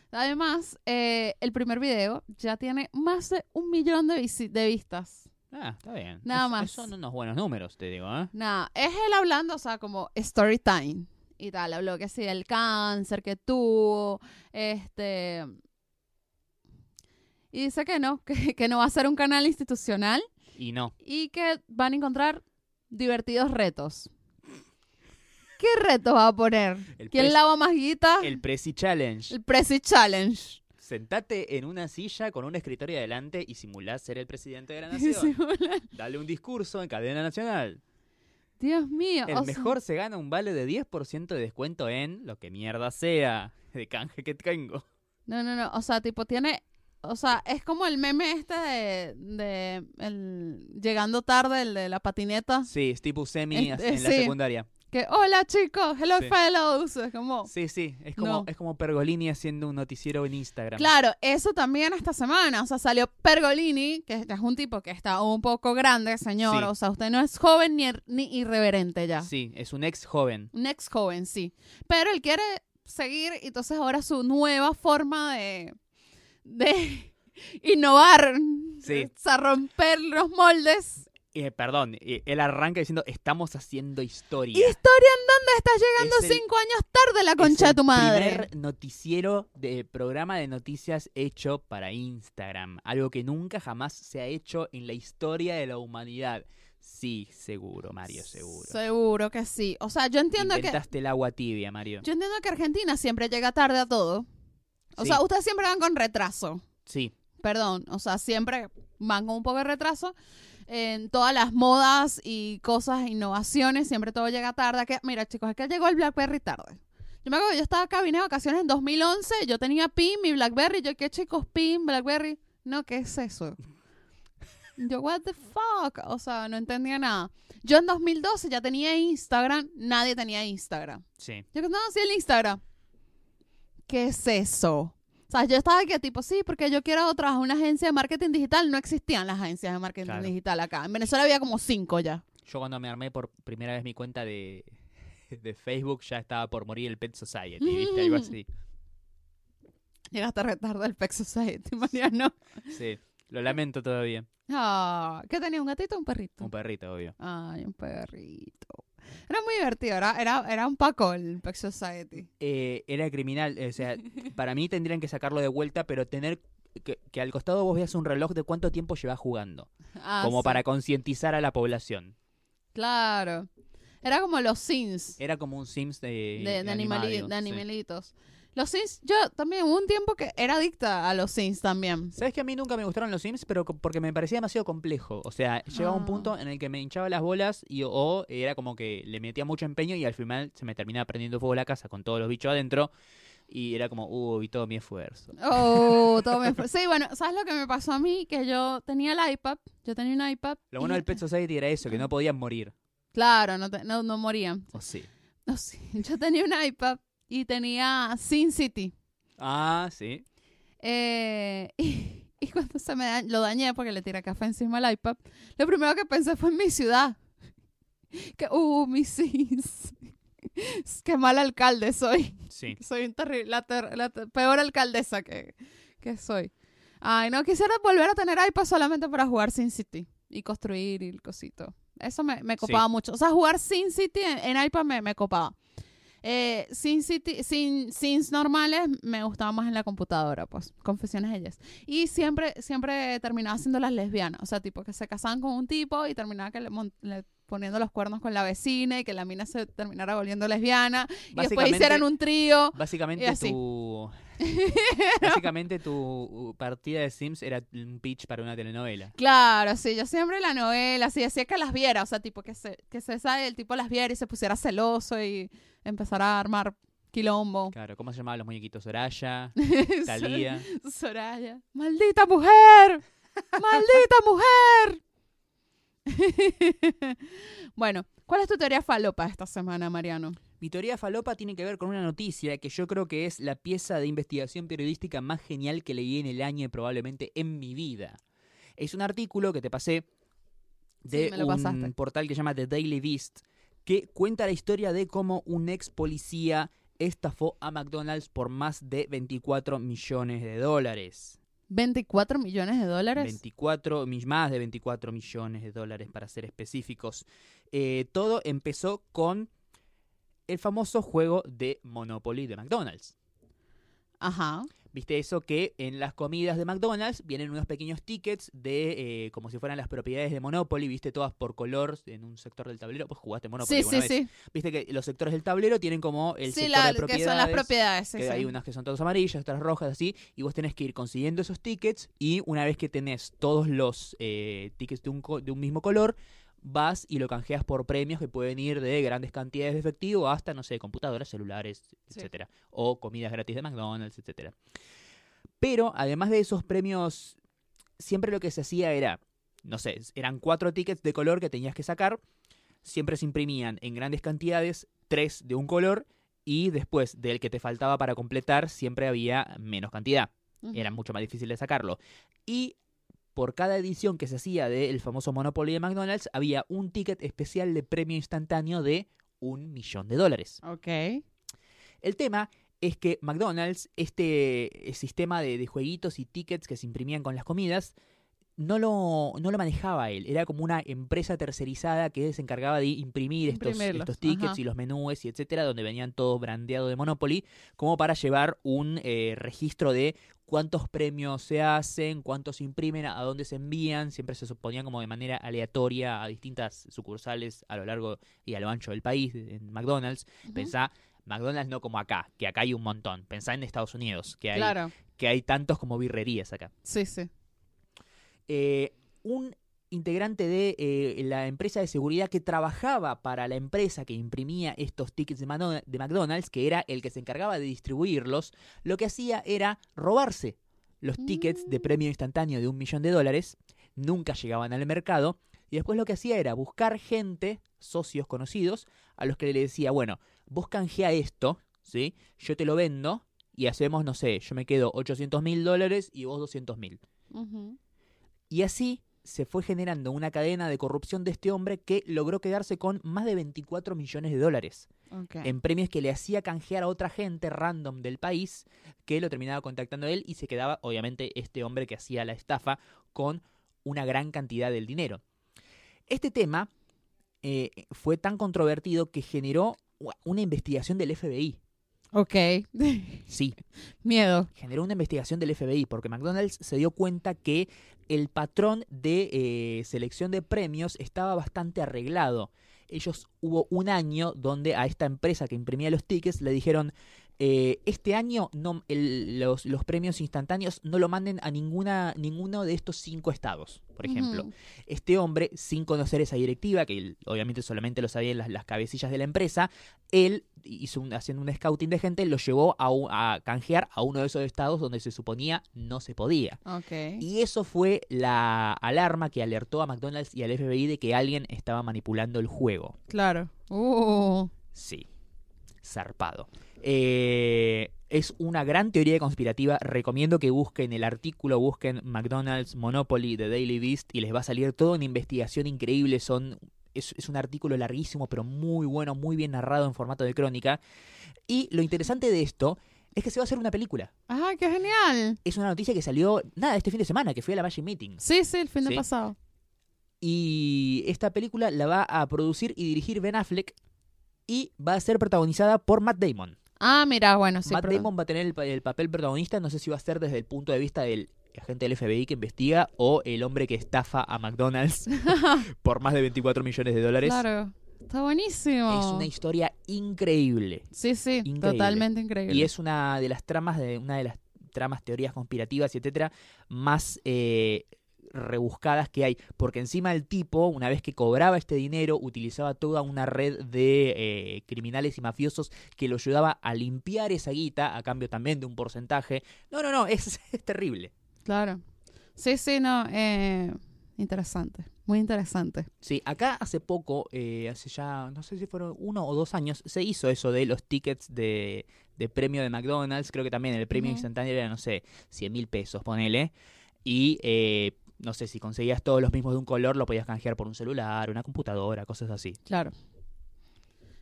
Además, eh, el primer video ya tiene más de un millón de, vistas. Ah, está bien. Nada Es- más. Son unos buenos números, te digo, ¿eh? Nada, es él hablando, o sea, como story time y tal. Habló que sí, del cáncer que tuvo, este... Y dice que no, que, que no va a ser un canal institucional Y no. y que van a encontrar divertidos retos. ¿Qué retos va a poner? El ¿Quién lava más guita? El Prezi Challenge. El Prezi Challenge. Sentate en una silla con un escritorio adelante y simulá ser el presidente de la nación. Dale un discurso en cadena nacional. Dios mío. El o sea, mejor se gana un vale de 10% de descuento en lo que mierda sea de canje que tengo. No, no, no. O sea, tipo, tiene. O sea, es como el meme este de. de el, llegando tarde, el de la patineta. Sí, Steve Buscemi Este, en la sí. secundaria. Que, hola chicos, hello Sí. fellows. Es como. Sí, sí, es como, No. es como Pergolini haciendo un noticiero en Instagram. Claro, eso también esta semana. O sea, salió Pergolini, que es un tipo que está un poco grande, señor. Sí. O sea, usted no es joven ni, ni irreverente ya. Sí, es un ex joven. Un ex joven, sí. Pero él quiere seguir, y entonces ahora su nueva forma de, de innovar, Sí. o sea, romper los moldes. Eh, perdón, eh, él arranca diciendo, estamos haciendo historia. ¿Historia en dónde estás llegando Es el- cinco años tarde la Es concha de tu madre? primer noticiero de programa de noticias hecho para Instagram. Algo que nunca jamás se ha hecho en la historia de la humanidad. Sí, seguro, Mario, seguro. Seguro que sí. O sea, yo entiendo que Inventaste el agua tibia, Mario. yo entiendo que Argentina siempre llega tarde a todo. O Sí. sea, ustedes siempre van con retraso. Sí, perdón, o sea, siempre van con un poco de retraso. En todas las modas y cosas, innovaciones, siempre todo llega tarde. Que, mira, chicos, es que llegó el BlackBerry tarde. Yo me acuerdo, yo estaba acá, vine de vacaciones en 2011, yo tenía PIN, mi BlackBerry, yo, ¿qué chicos? PIN, BlackBerry. No, ¿qué es eso? Yo, what the fuck? O sea, no entendía nada. Yo en 2012 ya tenía Instagram, nadie tenía Instagram. sí. Yo que no, sí, el Instagram. ¿Qué es eso? O sea, yo estaba aquí tipo, sí, porque yo quiero trabajar en una agencia de marketing digital. No existían las agencias de marketing Claro. digital acá. En Venezuela había como cinco ya. Yo cuando me armé por primera vez mi cuenta de, de Facebook ya estaba por morir el Pet Society, ¿viste? Algo así. Llegaste retardo el Pet Society, Mariano. Sí, lo lamento todavía. Ah, ¿Qué tenía? ¿Un gatito o un perrito? Un perrito, obvio. Ay, un perrito. Era muy divertido, era, era, era un paco el Pet Society. Eh, era criminal, o sea, para mí tendrían que sacarlo de vuelta, pero tener que, que al costado vos veas un reloj de cuánto tiempo llevas jugando, Ah, como sí. para concientizar a la población. Claro. Era como los Sims. Era como un Sims de, de, de, animali- animado, de sí. Los Sims, yo también hubo un tiempo que era adicta a los Sims también. ¿Sabes que a mí nunca me gustaron los Sims? Pero porque me parecía demasiado complejo. O sea, llegaba un Ah. punto en el que me hinchaba las bolas y o era como que le metía mucho empeño y al final se me terminaba prendiendo fuego la casa con todos los bichos adentro. Y era como, uy, todo mi esfuerzo. Oh, todo me fue- Sí, bueno, ¿sabes lo que me pasó a mí? Que yo tenía el iPad, yo tenía un iPad. Lo bueno y- del Pet Society era eso, que no podían morir. Claro, no, te- no, no morían. O sí. No, sí. Yo tenía un iPad y tenía Sin City. Ah, sí. Eh, y, y cuando se me da- lo dañé porque le tiré café encima al iPad, lo primero que pensé fue en mi ciudad. Que, uh, mis Sims. Qué mal alcalde soy. Sí. Soy un terrible, la, ter- la ter- peor alcaldesa que, que soy. Ay, no, quisiera volver a tener iPad solamente para jugar Sin City y construir y el cosito. Eso me, me Sí. copaba mucho. O sea, jugar Sin City en, en iPad me, me copaba. Eh, Sin City, sin Sims normales me gustaba más en la computadora, pues, confesiones de ellas. Y siempre, siempre terminaba siendo las lesbianas, o sea, tipo que se casaban con un tipo y terminaba que le, le poniendo los cuernos con la vecina y que la mina se terminara volviendo lesbiana y después hicieran un trío. Y Básicamente así. tu. Básicamente tu partida de Sims era un pitch para una telenovela. Claro, sí, yo siempre la novela, sí, decía que las viera, o sea, tipo que se, que se sabe, el tipo las viera y se pusiera celoso y empezara a armar quilombo. Claro, ¿cómo se llamaban los muñequitos? Soraya, Talía. Soraya. ¡Maldita mujer! ¡Maldita mujer! bueno, ¿cuál es tu teoría falopa esta semana, Mariano? Mi teoría falopa tiene que ver con una noticia que yo creo que es la pieza de investigación periodística más genial que leí en el año y probablemente en mi vida. Es un artículo que te pasé de pasaste. un portal que se llama The Daily Beast, que cuenta la historia de cómo un ex policía estafó a McDonald's por más de 24 millones de dólares. 24 millones de dólares. 24, mi- más de 24 millones de dólares para ser específicos. Eh, todo empezó con el famoso juego de Monopoly de McDonald's. Ajá. ¿Viste eso que en las comidas de McDonald's vienen unos pequeños tickets de eh, como si fueran las propiedades de Monopoly, viste todas por color en un sector del tablero? Pues jugaste Monopoly Sí, sí, vez. sí. Viste que los sectores del tablero tienen como el Sí, sector la- de propiedades. que son las propiedades. sí, que sí. hay unas que son todas amarillas, otras rojas, así, y vos tenés que ir consiguiendo esos tickets y una vez que tenés todos los eh, tickets de un, co- de un mismo color, vas y lo canjeas por premios que pueden ir de grandes cantidades de efectivo hasta, no sé, computadoras, celulares, Sí. etcétera, o comidas gratis de McDonald's, etcétera. Pero además de esos premios, siempre lo que se hacía era, no sé, eran cuatro tickets de color que tenías que sacar, siempre se imprimían en grandes cantidades, tres de un color, y después del que te faltaba para completar, siempre había menos cantidad. Era mucho más difícil de sacarlo. Y por cada edición que se hacía del famoso Monopoly de McDonald's, había un ticket especial de premio instantáneo de un millón de dólares. Ok. El tema es que McDonald's, este eh, sistema de, de jueguitos y tickets que se imprimían con las comidas, no lo, no lo manejaba él. Era como una empresa tercerizada que se encargaba de imprimir estos, estos tickets ajá. y los menús y etcétera, donde venían todos brandeados de Monopoly, como para llevar un eh, registro de cuántos premios se hacen, cuántos se imprimen, a dónde se envían. Siempre se suponían como de manera aleatoria a distintas sucursales a lo largo y a lo ancho del país, en McDonald's. Ujú. Pensá, McDonald's no como acá, que acá hay un montón. Pensá en Estados Unidos, que hay, Claro. que hay tantos como birrerías acá. Sí, sí. Eh, un integrante de eh, la empresa de seguridad que trabajaba para la empresa que imprimía estos tickets de, McDonald's, que era el que se encargaba de distribuirlos, lo que hacía era robarse los tickets de Mm. premio instantáneo de un millón de dólares. Nunca llegaban al mercado. Y después lo que hacía era buscar gente, socios conocidos, a los que le decía, bueno, vos canjea esto, ¿sí? Yo te lo vendo y hacemos, no sé, yo me quedo 800 mil dólares y vos 200 mil. Y así se fue generando una cadena de corrupción de este hombre que logró quedarse con más de 24 millones de dólares en premios que le hacía canjear a otra gente random del país que lo terminaba contactando a él y se quedaba, obviamente, este hombre que hacía la estafa con una gran cantidad del dinero. Este tema eh, fue tan controvertido que generó una investigación del FBI. Ok. Sí, Miedo. generó una investigación del FBI porque McDonald's se dio cuenta que el patrón de eh, selección de premios estaba bastante arreglado. Ellos hubo un año donde a esta empresa que imprimía los tickets le dijeron eh, este año no, el- los, los premios instantáneos no lo manden a ninguna ninguno de estos cinco estados, por ejemplo. Este hombre, sin conocer esa directiva, que él, obviamente solamente lo sabían las, las cabecillas de la empresa, él hizo un- haciendo un scouting de gente, lo llevó a, canjear a uno de esos estados donde se suponía no se podía. Ok. Y eso fue la alarma que alertó a McDonald's y al FBI de que alguien estaba manipulando el juego. Claro. Uh. Sí, zarpado. Eh, es una gran teoría conspirativa. Recomiendo que busquen el artículo, busquen McDonald's Monopoly de Daily Beast y les va a salir toda una investigación increíble. Son, es, es un artículo larguísimo, pero muy bueno, muy bien narrado en formato de crónica. Y lo interesante de esto es que se va a hacer una película. ¡Ah, qué genial! Es una noticia que salió, nada, este fin de semana, que fue a la Magic Meeting. Sí, sí, el fin de Sí. pasado. Y esta película la va a producir y dirigir Ben Affleck y va a ser protagonizada por Matt Damon. Ah, mira, bueno, sí. Matt perdón. Damon va a tener el, pa- el papel protagonista, no sé si va a ser desde el punto de vista del agente del FBI que investiga o el hombre que estafa a McDonald's por más de 24 millones de dólares. Claro. Está buenísimo. Es una historia increíble. Sí, sí, increíble. totalmente increíble. Y es una de las tramas de una de las tramas, teorías conspirativas y etcétera, más eh, rebuscadas que hay. Porque encima el tipo, una vez que cobraba este dinero, utilizaba toda una red de eh, criminales y mafiosos que lo ayudaba a limpiar esa guita, a cambio también de un porcentaje. No, no, no, es, es terrible. Claro. Sí, sí, no. Eh, interesante. Muy interesante. Sí, acá hace poco, eh, hace ya, no sé si fueron uno o dos años, se hizo eso de los tickets de, de premio de McDonald's. Creo que también el premio instantáneo era, no sé, 100 mil pesos, ponele. Y eh, no sé, si conseguías todos los mismos de un color, lo podías canjear por un celular, una computadora, cosas así. Claro.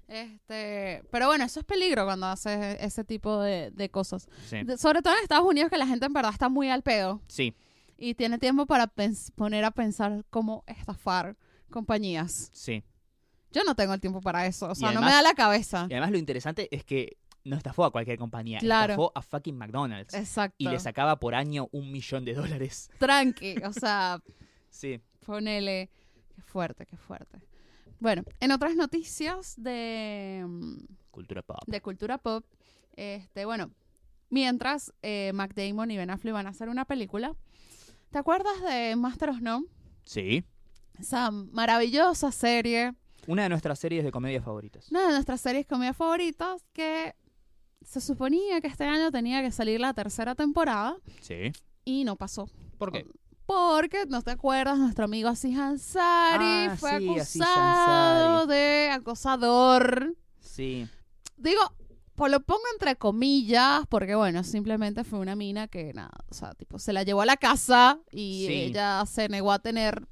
Este, pero bueno, eso es peligro cuando haces ese tipo de, de cosas. Sí. De- sobre todo en Estados Unidos, que la gente en verdad está muy al pedo Sí, y tiene tiempo para poner a pensar cómo estafar compañías. sí. Yo no tengo el tiempo para eso, o sea, no me da la cabeza. Y además lo interesante es que no estafó a cualquier compañía, Claro. estafó a fucking McDonald's. Exacto. Y le sacaba por año un millón de dólares. Tranqui, o sea, Sí. ponele. Qué fuerte, qué fuerte. Bueno, en otras noticias de, mm, Cultura pop. de cultura pop, este, bueno, mientras eh, Mac Damon y Ben Affleck van a hacer una película, ¿te acuerdas de Master of None? Sí. Esa maravillosa serie, Una de nuestras series de comedia favoritas. una de nuestras series comedia favoritas, que se suponía que este año tenía que salir la tercera temporada Sí. y no pasó. ¿Por qué? Porque, ¿no te acuerdas? Nuestro amigo Aziz Ansari Ah, fue sí, acusado de acosador. Sí. Digo, pues lo pongo entre comillas, porque bueno, simplemente fue una mina que nada, o sea, tipo, se la llevó a la casa y Sí. ella se negó a tener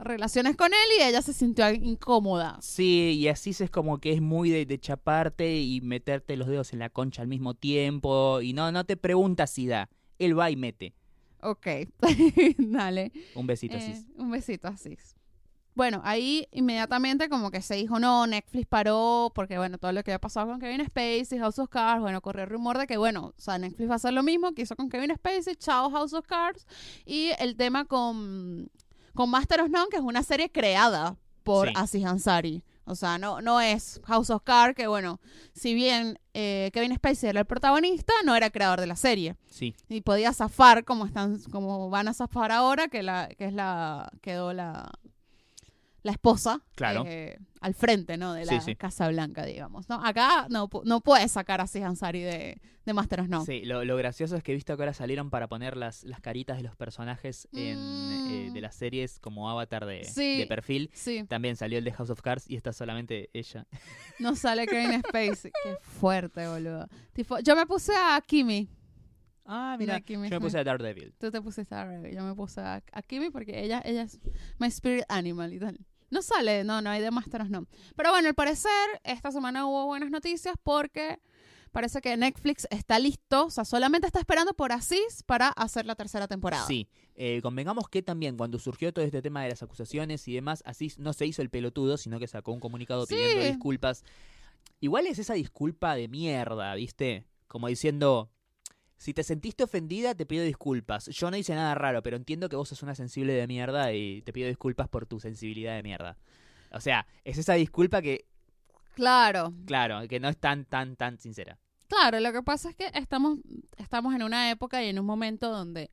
relaciones con él y ella se sintió incómoda. Sí, y así es como que es muy de, de chaparte y meterte los dedos en la concha al mismo tiempo. Y no, no te preguntas si da. Él va y mete. Ok, dale. Un besito Eh, así. un besito así. Bueno, ahí inmediatamente como que se dijo, no, Netflix paró, porque bueno, todo lo que había pasado con Kevin Spacey, House of Cards, bueno, corrió el rumor de que, bueno, o sea, Netflix va a hacer lo mismo que hizo con Kevin Spacey, chao House of Cards, y el tema con, con Master of None, que es una serie creada por Sí. Aziz Ansari. O sea, no, no es House of Cards, que bueno, si bien eh, Kevin Spacey era el protagonista, no era creador de la serie Sí. y podía zafar como están como van a zafar ahora que la que es la quedó la la esposa Claro. eh, al frente no de la Sí, sí. Casa Blanca digamos no acá no no puedes sacar así Ansari de de Master of None Sí, lo, lo gracioso es que he visto que ahora salieron para poner las, las caritas de los personajes en, eh, Mm. de las series como avatar de, Sí. de perfil. sí También salió el de House of Cards y está solamente ella. no sale Kevin Spacey qué fuerte boludo tipo yo me puse a Kimi Ah, mira, yo me puse a Daredevil. Tú te pusiste a Rebel, yo me puse a, a Kimi porque ella, ella es my spirit animal y tal. No sale, no, no hay de Master of None. Pero bueno, al parecer, esta semana hubo buenas noticias porque parece que Netflix está listo, o sea, solamente está esperando por Asís para hacer la tercera temporada. Sí, eh, convengamos que también cuando surgió todo este tema de las acusaciones y demás, así no se hizo el pelotudo, sino que sacó un comunicado Sí. pidiendo disculpas. Igual es esa disculpa de mierda, ¿viste? Como diciendo, si te sentiste ofendida, te pido disculpas. Yo no hice nada raro, pero entiendo que vos sos una sensible de mierda y te pido disculpas por tu sensibilidad de mierda. O sea, es esa disculpa que, Claro, claro, que no es tan, tan, tan sincera. claro, lo que pasa es que estamos, estamos en una época y en un momento donde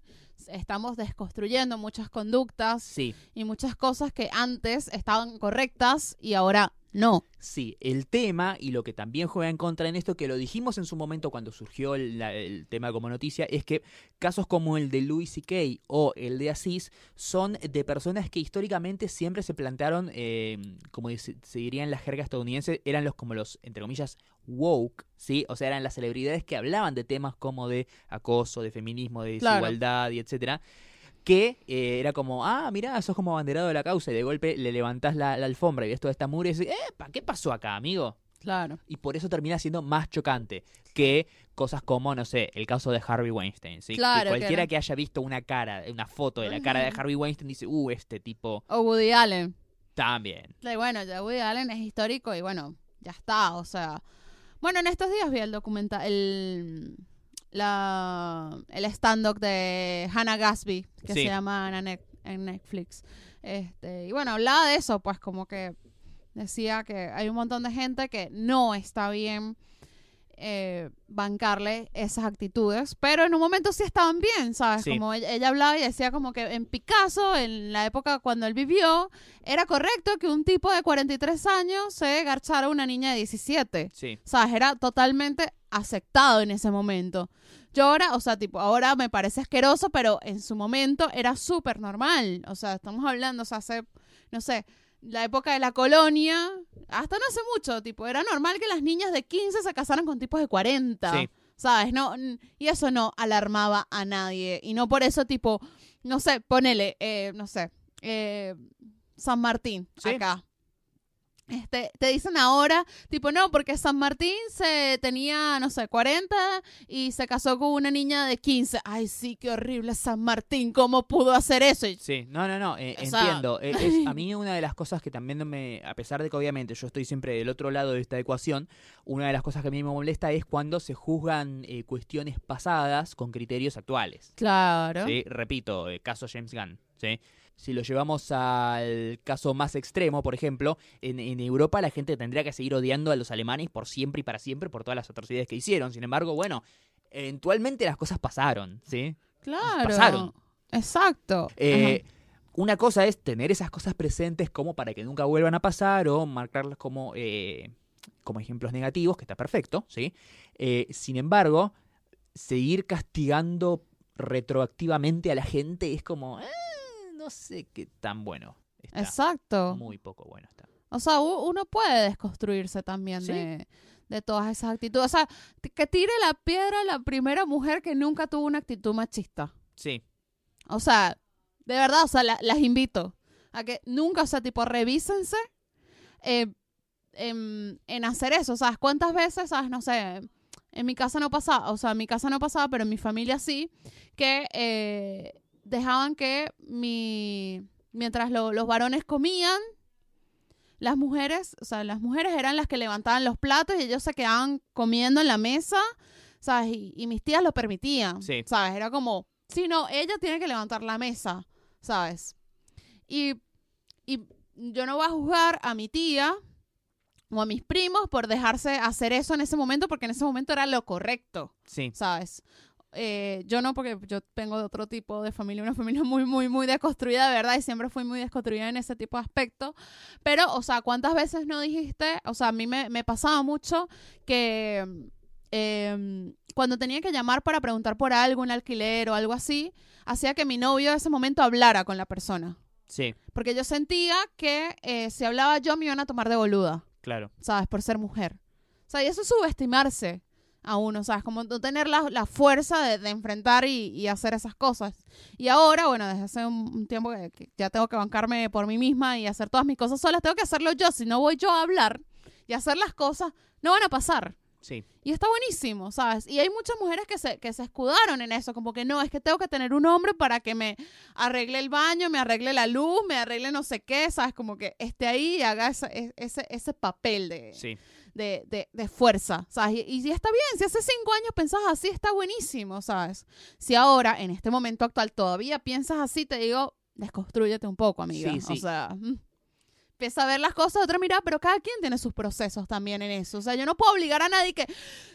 estamos desconstruyendo muchas conductas Sí, y muchas cosas que antes estaban correctas y ahora no. Sí, el tema y lo que también juega en contra en esto, que lo dijimos en su momento cuando surgió el, la- el tema como noticia, es que casos como el de Louis C.K. o el de Asís son de personas que históricamente siempre se plantearon, eh, como dice- se diría en la jerga estadounidense, eran los como los, entre comillas, woke, ¿sí? O sea, eran las celebridades que hablaban de temas como de acoso, de feminismo, de Claro. desigualdad y etcétera que eh, era como, ah, mirá, sos como abanderado de la causa y de golpe le levantás la, la alfombra y ves toda esta mugre y dices, epa, ¿qué pasó acá, amigo? Claro. Y por eso termina siendo más chocante que cosas como, no sé, el caso de Harvey Weinstein, ¿sí? Claro, que cualquiera era- que haya visto una cara, una foto de la cara de. Harvey Weinstein dice, uh, este tipo O Woody Allen. también. Y bueno, ya Woody Allen es histórico y bueno, ya está, o sea. Bueno, en estos días vi el documental, el, la, el stand-up de Hannah Gatsby, que Sí. se llama en Net- en Netflix. Este, y bueno, hablaba de eso, pues como que decía que hay un montón de gente que no está bien eh, bancarle esas actitudes, pero en un momento sí estaban bien, ¿sabes? Sí. Como ella, ella hablaba y decía como que en Picasso, en la época cuando él vivió, era correcto que un tipo de 43 años se garchara a una niña de 17. Sí, ¿Sabes? Era totalmente aceptado en ese momento. Yo ahora, o sea, tipo, ahora me parece asqueroso, pero en su momento era súper normal. O sea, estamos hablando, o sea, hace, no sé, la época de la colonia, hasta no hace mucho, tipo, era normal que las niñas de 15 se casaran con tipos de 40. Sí. ¿Sabes? No, y eso no alarmaba a nadie. Y no por eso, tipo, no sé, ponele, eh, no sé, eh, San Martín, Sí. acá. Este, te dicen ahora, tipo, no, porque San Martín se tenía, no sé, 40 y se casó con una niña de 15. Ay, sí, qué horrible San Martín, ¿cómo pudo hacer eso? Sí, no, no, no, eh, sea- entiendo. Eh, es- a mí una de las cosas que también me, a pesar de que obviamente yo estoy siempre del otro lado de esta ecuación, una de las cosas que a mí me molesta es cuando se juzgan eh, cuestiones pasadas con criterios actuales. Claro. ¿sí? Repito, el caso James Gunn. ¿sí? Si lo llevamos al caso más extremo, por ejemplo, en, en Europa la gente tendría que seguir odiando a los alemanes por siempre y para siempre por todas las atrocidades que hicieron. Sin embargo, bueno, eventualmente las cosas pasaron, ¿sí? Claro. Pasaron. Exacto. Eh, una cosa es tener esas cosas presentes como para que nunca vuelvan a pasar o marcarlas como, eh, como ejemplos negativos, que está perfecto, ¿sí? Eh, sin embargo, seguir castigando retroactivamente a la gente es como, eh, no sé qué tan bueno. Está. Exacto. Muy poco bueno está. O sea, uno puede desconstruirse también Sí. de, de todas esas actitudes. O sea, que tire la piedra la primera mujer que nunca tuvo una actitud machista. Sí, O sea, de verdad, o sea, la- las invito a que nunca, o sea, tipo, revísense eh, en, en hacer eso. ¿Sabes cuántas veces, sabes, no sé, en mi casa no pasaba, o sea, en mi casa no pasaba, pero en mi familia sí, que eh, dejaban que mi, mientras lo- los varones comían, las mujeres, o sea, las mujeres eran las que levantaban los platos y ellos se quedaban comiendo en la mesa, ¿sabes? Y, y mis tías lo permitían, Sí. ¿sabes? Era como, sí, no, ella tiene que levantar la mesa, ¿sabes? Y, y yo no voy a juzgar a mi tía o a mis primos por dejarse hacer eso en ese momento, porque en ese momento era lo correcto. sí, ¿sabes? Eh, yo no, porque yo vengo de otro tipo de familia, una familia muy, muy, muy desconstruida, de verdad, y siempre fui muy desconstruida en ese tipo de aspecto. Pero, o sea, ¿cuántas veces no dijiste? O sea, a mí me, me pasaba mucho que eh, cuando tenía que llamar para preguntar por algo, un alquiler o algo así, hacía que mi novio en ese momento hablara con la persona. sí, Porque yo sentía que eh, si hablaba yo me iban a tomar de boluda. claro. ¿sabes? Por ser mujer. O sea, y eso es subestimarse a uno, ¿sabes? Como no tener la, la fuerza de, de enfrentar y, y hacer esas cosas. Y ahora, bueno, desde hace un, un tiempo que, que ya tengo que bancarme por mí misma y hacer todas mis cosas solas, tengo que hacerlo yo. Si no voy yo a hablar y hacer las cosas, no van a pasar. Sí, Y está buenísimo, ¿sabes? Y hay muchas mujeres que se, que se escudaron en eso, como que no, es que tengo que tener un hombre para que me arregle el baño, me arregle la luz, me arregle no sé qué, ¿sabes? Como que esté ahí y haga ese, ese, ese papel de, sí. De, de, de fuerza, ¿sabes? Y, si está bien, si hace cinco años pensabas así, está buenísimo, ¿sabes? Si ahora, en este momento actual, todavía piensas así, te digo, desconstrúyete un poco, amiga. Sí, sí. O sea, mm, empieza a ver las cosas de otra mirada, pero cada quien tiene sus procesos también en eso. O sea, yo no puedo obligar a nadie que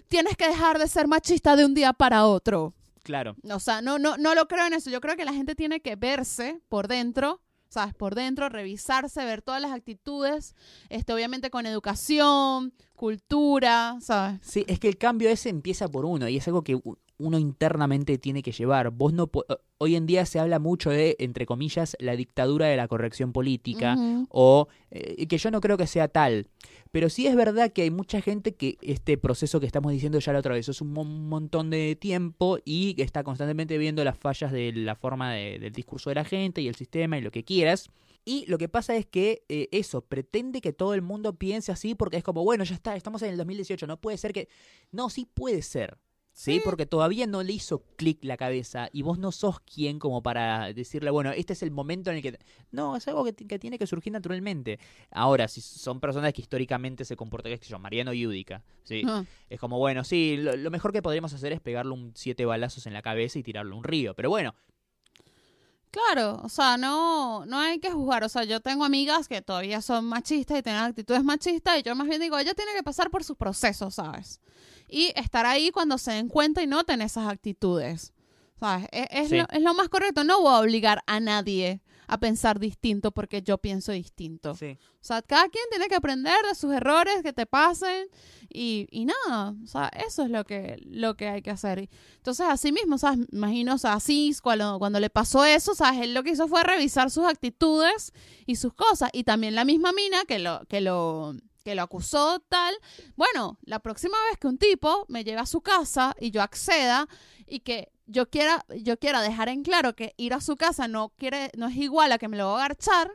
tienes que dejar de ser machista de un día para otro. Claro. O sea, no, no, no lo creo en eso. Yo creo que la gente tiene que verse por dentro, ¿sabes? Por dentro, revisarse, ver todas las actitudes, este, obviamente con educación, cultura, ¿sabes? Sí, es que el cambio ese empieza por uno y es algo que uno internamente tiene que llevar. Vos no po- hoy en día se habla mucho de entre comillas la dictadura de la corrección política o eh, que yo no creo que sea tal. Pero sí es verdad que hay mucha gente que este proceso que estamos diciendo ya la otra vez es un mon- montón de tiempo y que está constantemente viendo las fallas de la forma de- del discurso de la gente y el sistema y lo que quieras. Y lo que pasa es que eh, eso, pretende que todo el mundo piense así porque es como, bueno, ya está, estamos en el 2018, no puede ser que... No, sí puede ser. ¿Sí? Sí. Porque todavía no le hizo clic la cabeza y vos no sos quien como para decirle, bueno, este es el momento en el que... No, es algo que, que tiene que surgir naturalmente. Ahora, si son personas que históricamente se comportan, qué sé yo, Mariano Yudica, ¿sí? Ajá. Es como, bueno, sí, lo, lo mejor que podríamos hacer es pegarle un siete balazos en la cabeza y tirarle a un río. Pero bueno, Claro, o sea, no, no hay que juzgar. O sea, yo tengo amigas que todavía son machistas y tienen actitudes machistas y yo más bien digo, ella tiene que pasar por sus procesos, ¿sabes? Y estar ahí cuando se den cuenta y noten esas actitudes, ¿sabes? Es, es Sí. lo, es lo más correcto. No voy a obligar a nadie a pensar distinto porque yo pienso distinto. sí. O sea, cada quien tiene que aprender de sus errores que te pasen y, y nada, o sea, eso es lo que, lo que hay que hacer. Entonces, así mismo, ¿sabes? Imagino, o sea, así cuando, cuando le pasó eso, ¿sabes? Él lo que hizo fue revisar sus actitudes y sus cosas. Y también la misma mina que lo, que lo, que lo acusó tal. Bueno, la próxima vez que un tipo me lleve a su casa y yo acceda y que yo quiera, yo quiera dejar en claro que ir a su casa no quiere, no es igual a que me lo va a agarchar,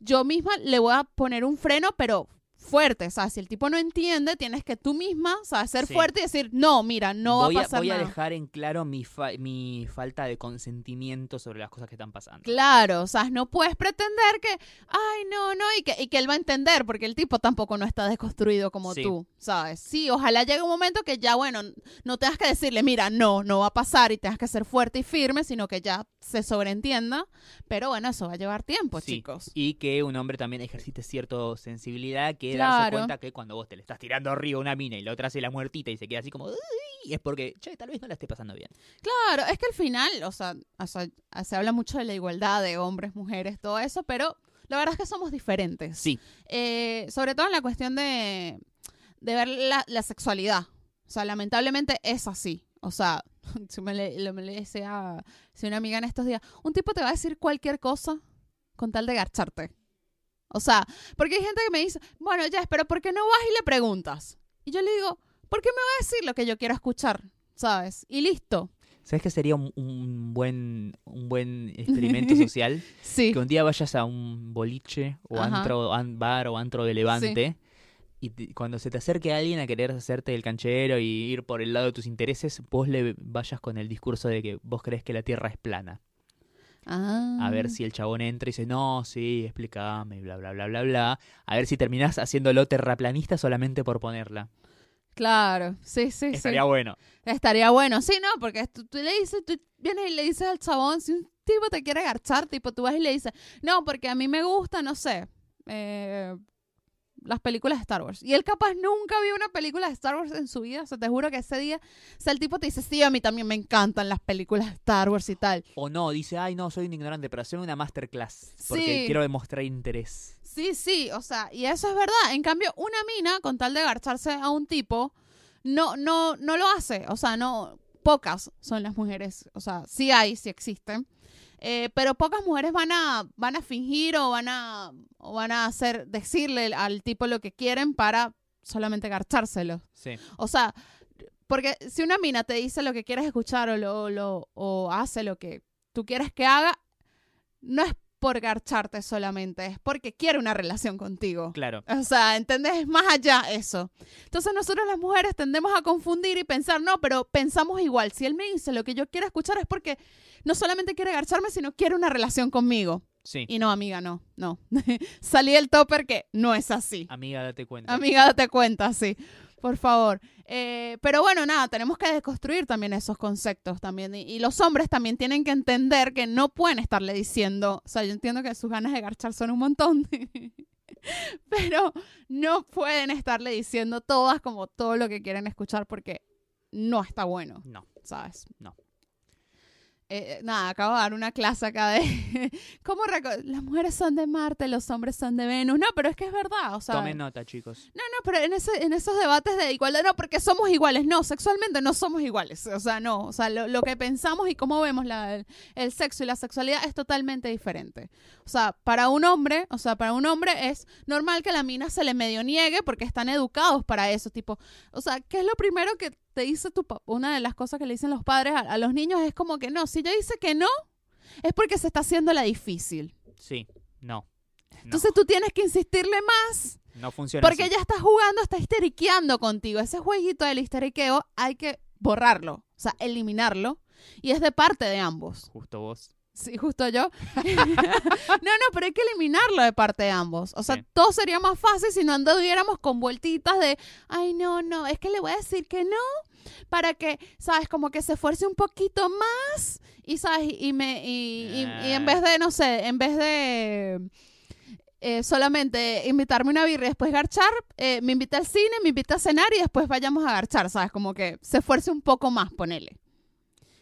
yo misma le voy a poner un freno, pero fuerte, o sea, si el tipo no entiende, tienes que tú misma, ¿sabes? Ser Sí. fuerte y decir, no, mira, no voy va a, a pasar voy a nada. dejar en claro mi, fa- mi falta de consentimiento sobre las cosas que están pasando. Claro, o sea, no puedes pretender que, ay, no, no, y que, y que él va a entender, porque el tipo tampoco no está desconstruido como Sí. tú, ¿sabes? Sí, ojalá llegue un momento que ya, bueno, no tengas que decirle, mira, no, no va a pasar y tengas que ser fuerte y firme, sino que ya se sobreentienda, pero bueno, eso va a llevar tiempo, Sí, chicos. Y que un hombre también ejercite cierta sensibilidad, que darse Claro. cuenta que cuando vos te le estás tirando arriba una mina y la otra hace la muertita y se queda así como, "Uy", es porque, che, tal vez no la esté pasando bien. Claro, es que al final, o sea, o sea, se habla mucho de la igualdad de hombres, mujeres, todo eso, pero la verdad es que somos diferentes. Sí, Eh, sobre todo en la cuestión de, de ver la, la sexualidad. O sea, lamentablemente es así. O sea, si me le, lo- me le decía si una amiga en estos días, un tipo te va a decir cualquier cosa con tal de garcharte. O sea, porque hay gente que me dice, bueno, ya, pero ¿por qué no vas y le preguntas? Y yo le digo, ¿por qué me va a decir lo que yo quiero escuchar? ¿Sabes? Y listo. ¿sabes qué sería un, un buen, un buen experimento social? Sí. que un día vayas a un boliche o Ajá. antro, an- bar o antro de levante y te- cuando se te acerque alguien a querer hacerte el canchero y ir por el lado de tus intereses, vos le vayas con el discurso de que vos crees que la Tierra es plana. Ah. A ver si el chabón entra y dice, no, sí, explícame, bla, bla, bla, bla, bla. A ver si terminás haciéndolo terraplanista solamente por ponerla. Claro, sí, sí, sí. Estaría bueno. Estaría bueno, sí, ¿no? Porque tú, tú le dices, tú vienes y le dices al chabón, si un tipo te quiere garchar, tipo, tú vas y le dices, no, porque a mí me gusta, no sé, eh, las películas de Star Wars. Y él capaz nunca vio una película de Star Wars en su vida, o sea, te juro que ese día, o sea, el tipo te dice, sí, a mí también me encantan las películas de Star Wars y tal. O no, dice, ay, no, soy un ignorante, pero hacer una masterclass. Porque Sí. quiero demostrar interés. Sí, sí, o sea, y eso es verdad. En cambio, una mina, con tal de garcharse a un tipo, no, no, no lo hace. O sea, no, pocas son las mujeres. O sea, sí hay, sí existen. Eh, pero pocas mujeres van a, van a fingir o van a, o van a hacer, decirle al tipo lo que quieren para solamente garchárselo. Sí. O sea, porque si una mina te dice lo que quieres escuchar o, lo, lo, o hace lo que tú quieres que haga, no es por garcharte solamente, es porque quiere una relación contigo. Claro. O sea, ¿entendés? Es más allá eso. Entonces nosotros las mujeres tendemos a confundir y pensar, no, pero pensamos igual. Si él me dice lo que yo quiero escuchar es porque no solamente quiere garcharme, sino quiere una relación conmigo. Sí. Y no, amiga, no, no. Salí del topper que no es así. Amiga, date cuenta. Amiga, date cuenta, sí. Por favor. Eh, pero bueno, nada, tenemos que desconstruir también esos conceptos también. Y, y los hombres también tienen que entender que no pueden estarle diciendo, o sea, yo entiendo que sus ganas de garchar son un montón, pero no pueden estarle diciendo todas como todo lo que quieren escuchar porque no está bueno, No. ¿sabes? No. Eh, nada, acabo de dar una clase acá de cómo las mujeres son de Marte, los hombres son de Venus. No, pero es que es verdad, o sea, Tomen nota, chicos. no, no, pero en, ese, en esos debates de igualdad, no, porque somos iguales. No, sexualmente no somos iguales. O sea, no. O sea, lo, lo que pensamos y cómo vemos la- el, el sexo y la sexualidad es totalmente diferente. O sea, para un hombre, o sea, para un hombre es normal que la mina se le medio niegue porque están educados para eso. Tipo, o sea, ¿qué es lo primero que te dice tu papá? Una de las cosas que le dicen los padres a, a los niños es como que no, si yo dice que no, es porque se está haciendo la difícil. Sí. No. No. Entonces tú tienes que insistirle más no funciona porque así. ella está jugando, está histeriqueando contigo. Ese jueguito del histeriqueo hay que borrarlo, o sea, eliminarlo. Y es de parte de ambos. Justo vos. Sí, justo yo. no, no, pero hay que eliminarlo de parte de ambos. O sea, Sí. todo sería más fácil si no anduviéramos con vueltitas de, ay, no, no, es que le voy a decir que no, para que, ¿sabes? Como que se esfuerce un poquito más y, ¿sabes? Y, me, y, y- y en vez de, no sé, en vez de eh, solamente invitarme una birra y después garchar, eh, me invita al cine, me invita a cenar y después vayamos a garchar, ¿sabes? Como que se esfuerce un poco más, ponele.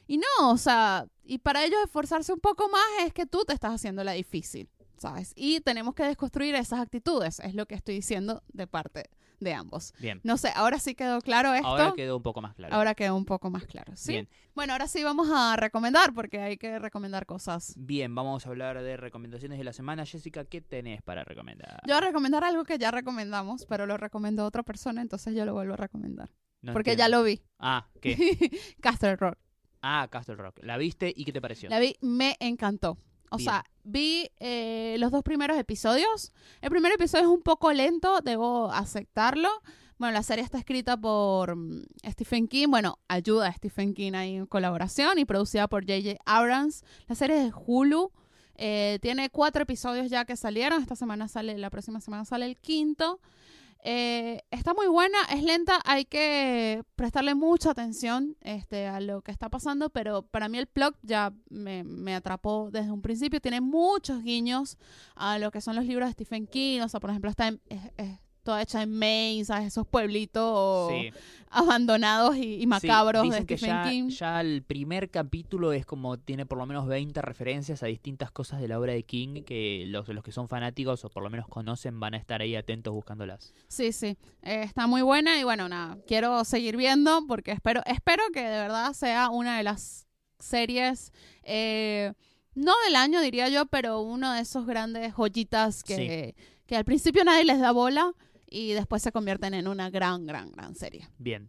Y no, o sea, y para ellos esforzarse un poco más es que tú te estás haciendo la difícil, ¿sabes? Y tenemos que desconstruir esas actitudes, es lo que estoy diciendo de parte de ambos. Bien. No sé, ahora sí quedó claro esto. Ahora quedó un poco más claro. Ahora quedó un poco más claro, ¿sí? Bien. Bueno, ahora sí vamos a recomendar porque hay que recomendar cosas. Bien, vamos a hablar de recomendaciones de la semana. Jessica, ¿qué tenés para recomendar? Yo voy a recomendar algo que ya recomendamos, pero lo recomendó otra persona, entonces yo lo vuelvo a recomendar. No porque entiendo. ya lo vi. Ah, ¿qué? Castle Rock. Ah, Castle Rock. ¿La viste y qué te pareció? La vi, me encantó. O Bien. sea, vi eh, los dos primeros episodios. El primer episodio es un poco lento, debo aceptarlo. Bueno, la serie está escrita por mm, Stephen King. Bueno, ayuda a Stephen King ahí en colaboración y producida por J.J. Abrams. La serie es de Hulu. Eh, tiene cuatro episodios ya que salieron. Esta semana sale, la próxima semana sale el quinto. Eh, está muy buena, es lenta, hay que prestarle mucha atención este, a lo que está pasando, pero para mí el plot ya me, me atrapó desde un principio. Tiene muchos guiños a lo que son los libros de Stephen King, o sea, por ejemplo, está en- es, toda hecha en Maine, ¿sabes? Esos pueblitos Sí. Abandonados y, y Sí, macabros de que Stephen ya, King. ya el primer capítulo es como tiene por lo menos 20 referencias a distintas cosas de la obra de King que los, los que son fanáticos o por lo menos conocen van a estar ahí atentos buscándolas. Sí, sí, eh, está muy buena y bueno, nada, quiero seguir viendo porque espero, espero que de verdad sea una de las series, eh, no del año diría yo, pero uno de esos grandes joyitas que, que al principio nadie les da bola y después se convierten en una gran, gran, gran serie. Bien.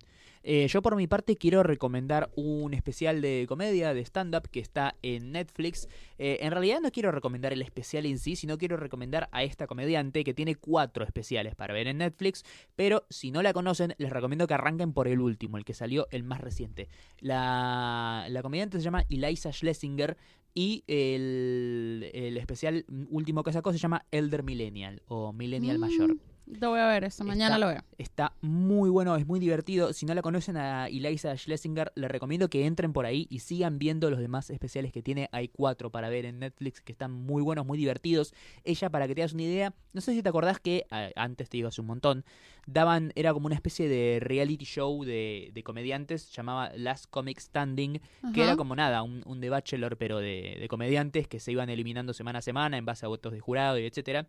Eh, yo por mi parte quiero recomendar un especial de comedia, de stand-up, que está en Netflix. Eh, en realidad no quiero recomendar el especial en sí, sino quiero recomendar a esta comediante que tiene cuatro especiales para ver en Netflix. Pero si no la conocen, les recomiendo que arranquen por el último, el que salió el más reciente. La, la comediante se llama Eliza Schlesinger y el, el especial último que sacó se llama Elder Millennial o Millennial Mm, Mayor. Lo voy a ver eso, mañana Está- lo veo. Está muy bueno, es muy divertido. Si no la conocen a Eliza Schlesinger, les recomiendo que entren por ahí y sigan viendo los demás especiales que tiene. Hay cuatro para ver en Netflix que están muy buenos, muy divertidos. Ella, para que te hagas una idea, no sé si te acordás que, antes te digo hace un montón, daban, era como una especie de reality show de, de comediantes, llamaba Last Comic Standing, que era como nada, un, un The Bachelor, pero de, de comediantes que se iban eliminando semana a semana en base a votos de jurado y etcétera.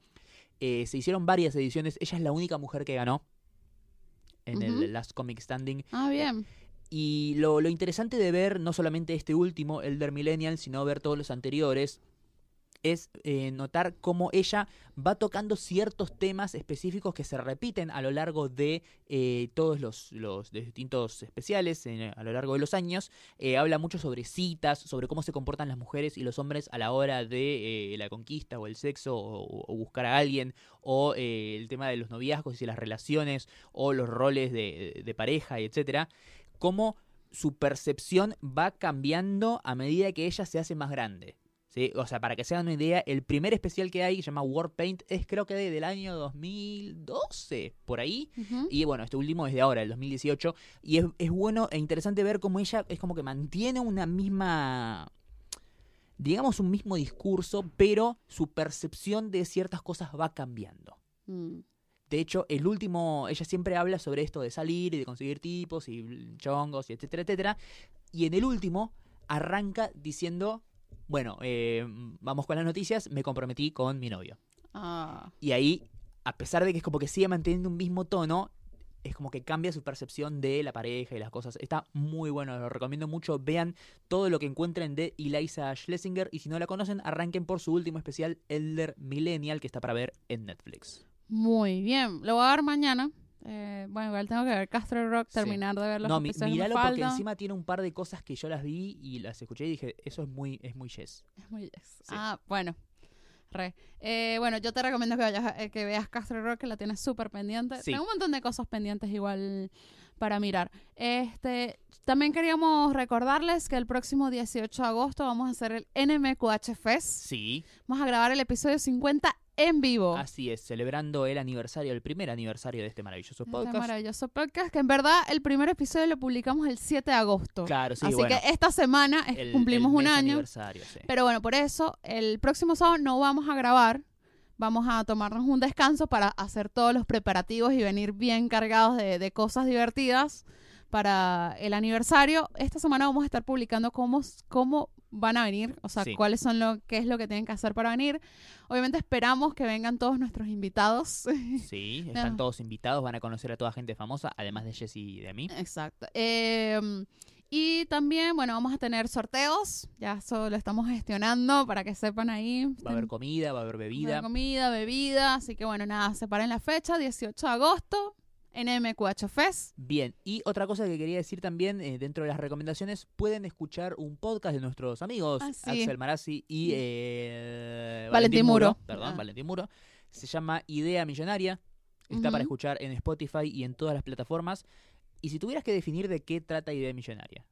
Eh, se hicieron varias ediciones. Ella es la única mujer que ganó en el Last Comic Standing. Ah, bien. Y lo, lo interesante de ver no solamente este último, Elder Millennial, sino ver todos los anteriores, es eh, notar cómo ella va tocando ciertos temas específicos que se repiten a lo largo de eh, todos los, distintos especiales a lo largo de los años. Eh, habla mucho sobre citas, sobre cómo se comportan las mujeres y los hombres a la hora de la conquista o el sexo o, buscar a alguien o el tema de los noviazgos y las relaciones o los roles de, de pareja etcétera. Cómo su percepción va cambiando a medida que ella se hace más grande. ¿Sí? O sea, para que se hagan una idea, el primer especial que hay, que se llama Warpaint, es creo que de- del año 2012, por ahí. Y bueno, este último es de ahora, el 2018. Y es, es bueno e interesante ver cómo ella es como que mantiene una misma, digamos, un mismo discurso, pero su percepción de ciertas cosas va cambiando. Mm. De hecho, el último, ella siempre habla sobre esto de salir y de conseguir tipos y chongos y etcétera, etcétera. Y en el último arranca diciendo, bueno, eh, vamos con las noticias, me comprometí con mi novio. Ah, Y ahí, a pesar de que es como que sigue manteniendo un mismo tono, es como que cambia su percepción de la pareja y las cosas. Está muy bueno, lo recomiendo mucho. Vean todo lo que encuentren de Eliza Schlesinger. Y si no la conocen, arranquen por su último especial, Elder Millennial, que está para ver en Netflix. muy bien. Lo voy a ver mañana. Eh, bueno, igual tengo que ver Castle Rock, Sí. terminar de ver los No, mi- míralo porque faltan. encima tiene un par de cosas que yo las vi y las escuché y dije, eso es muy, es muy yes. Es muy yes. Ah, bueno. Re. Eh, bueno, yo te recomiendo que vayas eh, que veas Castle Rock, que la tienes súper pendiente. Sí. Tengo un montón de cosas pendientes igual para mirar. Este, también queríamos recordarles que el próximo 18 de agosto vamos a hacer el NMQH Fest. Sí, Vamos a grabar el episodio 50 en vivo. así es, celebrando el aniversario, el primer aniversario de este maravilloso Este podcast. maravilloso podcast, que en verdad el primer episodio lo publicamos el 7 de agosto. Claro, sí, Así bueno. que esta semana es- el- cumplimos el un año. aniversario, sí. Pero bueno, por eso el próximo sábado no vamos a grabar. Vamos a tomarnos un descanso para hacer todos los preparativos y venir bien cargados de, de cosas divertidas para el aniversario. Esta semana vamos a estar publicando cómo, cómo van a venir, o sea, Sí. cuáles son lo, qué es lo que tienen que hacer para venir. Obviamente esperamos que vengan todos nuestros invitados. Sí, están No. todos invitados, van a conocer a toda gente famosa, además de Jessy y de mí. Exacto. Eh, y también, bueno, vamos a tener sorteos, ya eso lo estamos gestionando para que sepan ahí. Va a haber comida, va a haber Va a haber bebida. comida, bebida, así que bueno, nada, separen la fecha, 18 de agosto, en MQH Fest. Bien, y otra cosa que quería decir también, eh, dentro de las recomendaciones, pueden escuchar un podcast de nuestros amigos Ah, sí. Axel Marazzi y eh, Valentín Muro. Perdón, Ah. Valentín Muro. Se llama Idea Millonaria. Está para escuchar en Spotify y en todas las plataformas. Y si tuvieras que definir de qué trata Idea Millonaria.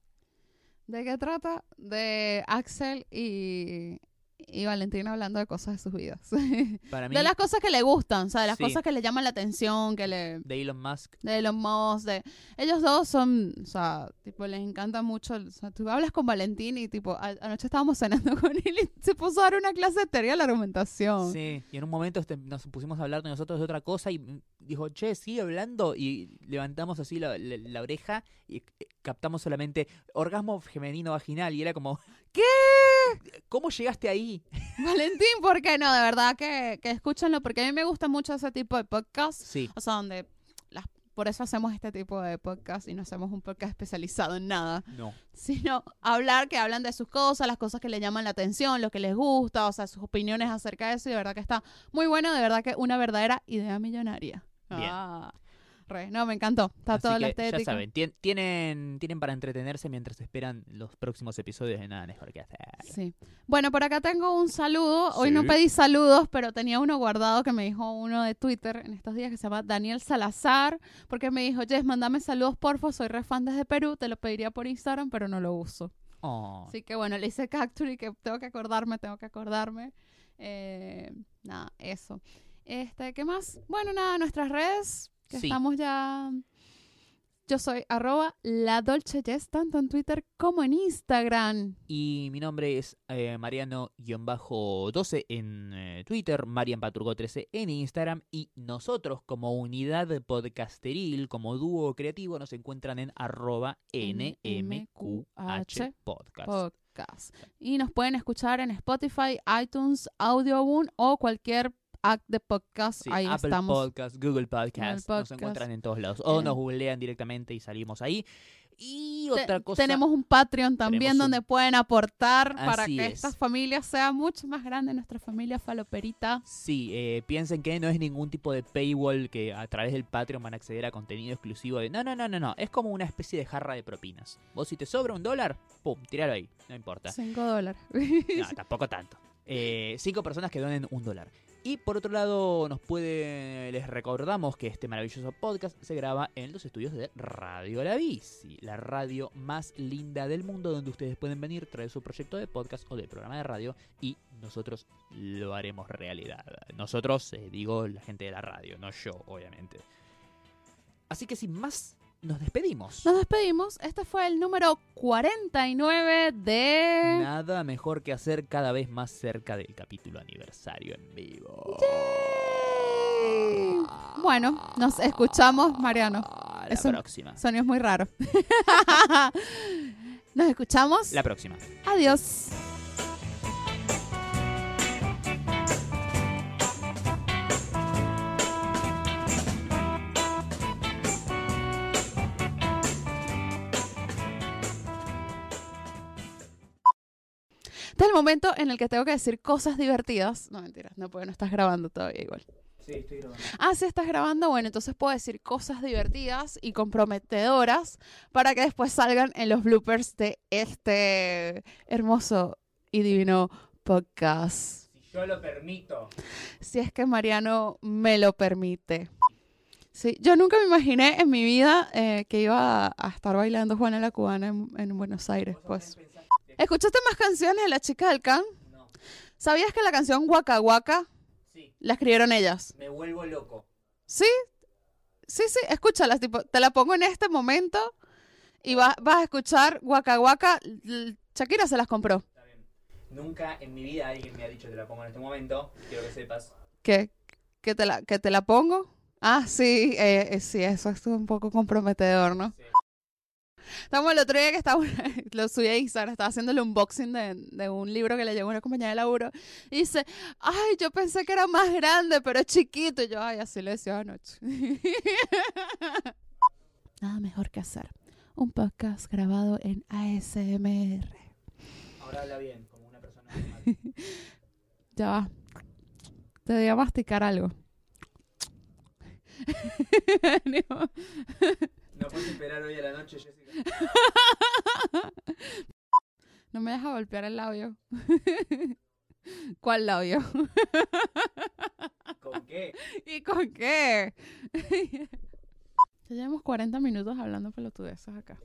¿De qué trata? De Axel y, y Valentina hablando de cosas de sus vidas. Para mí, de las cosas que le gustan, o sea, de las Sí. cosas que le llaman la atención, que le... de Elon Musk. De Elon Musk, de... Ellos dos son, o sea, tipo, les encanta mucho, o sea, tú hablas con Valentín y tipo, a- anoche estábamos cenando con él y se puso a dar una clase de teoría de la argumentación. Sí, y en un momento este, nos pusimos a hablar de nosotros de otra cosa y dijo, che, sigue hablando. Y levantamos así la, la- la oreja y eh, captamos solamente orgasmo femenino vaginal. Y era como, ¿Qué? ¿Cómo llegaste ahí? Valentín, ¿por qué no? De verdad que, que escúchenlo, porque a mí me gusta mucho ese tipo de podcast. Sí, O sea, donde las, por eso hacemos este tipo de podcast y no hacemos un podcast especializado en nada, no. sino hablar que hablan de sus cosas, las cosas que le llaman la atención, lo que les gusta, o sea, sus opiniones acerca de eso y de verdad que está muy bueno, de verdad que una verdadera idea millonaria. Bien. Ah, re, no, me encantó. Está Así toda la que estética. ya saben, tien- tienen, tienen para entretenerse mientras esperan los próximos episodios de Nada Mejor que Hacer. Sí. Bueno, por acá tengo un saludo. Hoy Sí. no pedí saludos, pero tenía uno guardado que me dijo uno de Twitter en estos días que se llama Daniel Salazar, porque me dijo, Jess, mandame saludos, porfa, soy re fan desde Perú, te lo pediría por Instagram, pero no lo uso. Oh, Así que bueno, le hice capture y que tengo que acordarme, tengo que acordarme. Eh, nada, eso. Este, ¿qué más? Bueno, nada, nuestras redes, que Sí. estamos ya... Yo soy arroba la Dolce Jess, tanto en Twitter como en Instagram. Y mi nombre es eh, Mariano-12 en eh, Twitter, Marian Paturgo 13 en Instagram y nosotros como unidad podcasteril, como dúo creativo, nos encuentran en arroba NMQH Podcast. Podcast. Y nos pueden escuchar en Spotify, iTunes, Audioboom o cualquier app de podcast. Sí, Ahí Apple estamos. Podcast, Google Podcast, nos encuentran en todos lados. O Eh. nos googlean directamente y salimos ahí. Y Te- otra cosa... Tenemos un Patreon también Tenemos donde pueden aportar para Así que es. esta familia sea mucho más grande, nuestra familia faloperita. Sí, eh, piensen que no es ningún tipo de paywall que a través del Patreon van a acceder a contenido exclusivo de... No, no, no, no, no. Es como una especie de jarra de propinas. Vos si te sobra un dólar, pum, tiralo ahí. No importa. 5 dólares. No, tampoco tanto. Eh, cinco personas que donen un dólar. Y por otro lado, nos puede. Les recordamos que este maravilloso podcast se graba en los estudios de Radio La Bici, la radio más linda del mundo, donde ustedes pueden venir, traer su proyecto de podcast o de programa de radio y nosotros lo haremos realidad. Nosotros, eh, digo, la gente de la radio, no yo, obviamente. Así que sin más, nos despedimos. Nos despedimos. Este fue el número 49 de... Nada mejor que hacer cada vez más cerca del capítulo aniversario en vivo. Bueno, nos escuchamos, Mariano. La Es un- próxima. Sonido es muy raro. Nos escuchamos. La próxima. Adiós. Es el momento en el que tengo que decir cosas divertidas. No, mentira, no, porque no estás grabando todavía igual. Sí, estoy grabando. Ah, sí estás grabando, bueno, entonces puedo decir cosas divertidas y comprometedoras para que después salgan en los bloopers de este hermoso y divino podcast. Si yo lo permito. Si es que Mariano me lo permite. Sí, yo nunca me imaginé en mi vida eh, que iba a, a estar bailando Juana la Cubana en, en Buenos Aires. Pues. ¿Escuchaste más canciones de la chica del can? No. ¿Sabías que la canción Waka Waka Sí, la escribieron ellas? me vuelvo loco. Sí, sí, sí, escúchala, tipo, te la pongo en este momento y vas, vas a escuchar Waka Waka. Shakira se las compró. Está bien. Nunca en mi vida alguien me ha dicho te la pongo en este momento. Quiero que sepas. ¿Que, que, te, la, ¿Que te la pongo? Ah, sí, eh, eh, sí, eso es un poco comprometedor, ¿no? Sí. Estamos el otro día que estaba, lo subí a Instagram, estaba haciendo el unboxing de, de un libro que le llegó a una compañía de laburo. Y dice, ay, yo pensé que era más grande, pero es chiquito. Y yo, ay, así le decía anoche. Nada mejor que hacer. Un podcast grabado en ASMR. Ahora habla bien, como una persona normal. Ya va. Te voy a masticar algo. No puedes esperar hoy a la noche, Jessica. No me deja golpear el labio. ¿Cuál labio? ¿Con qué? ¿Y con qué? Ya llevamos 40 minutos hablando pelotudeces acá.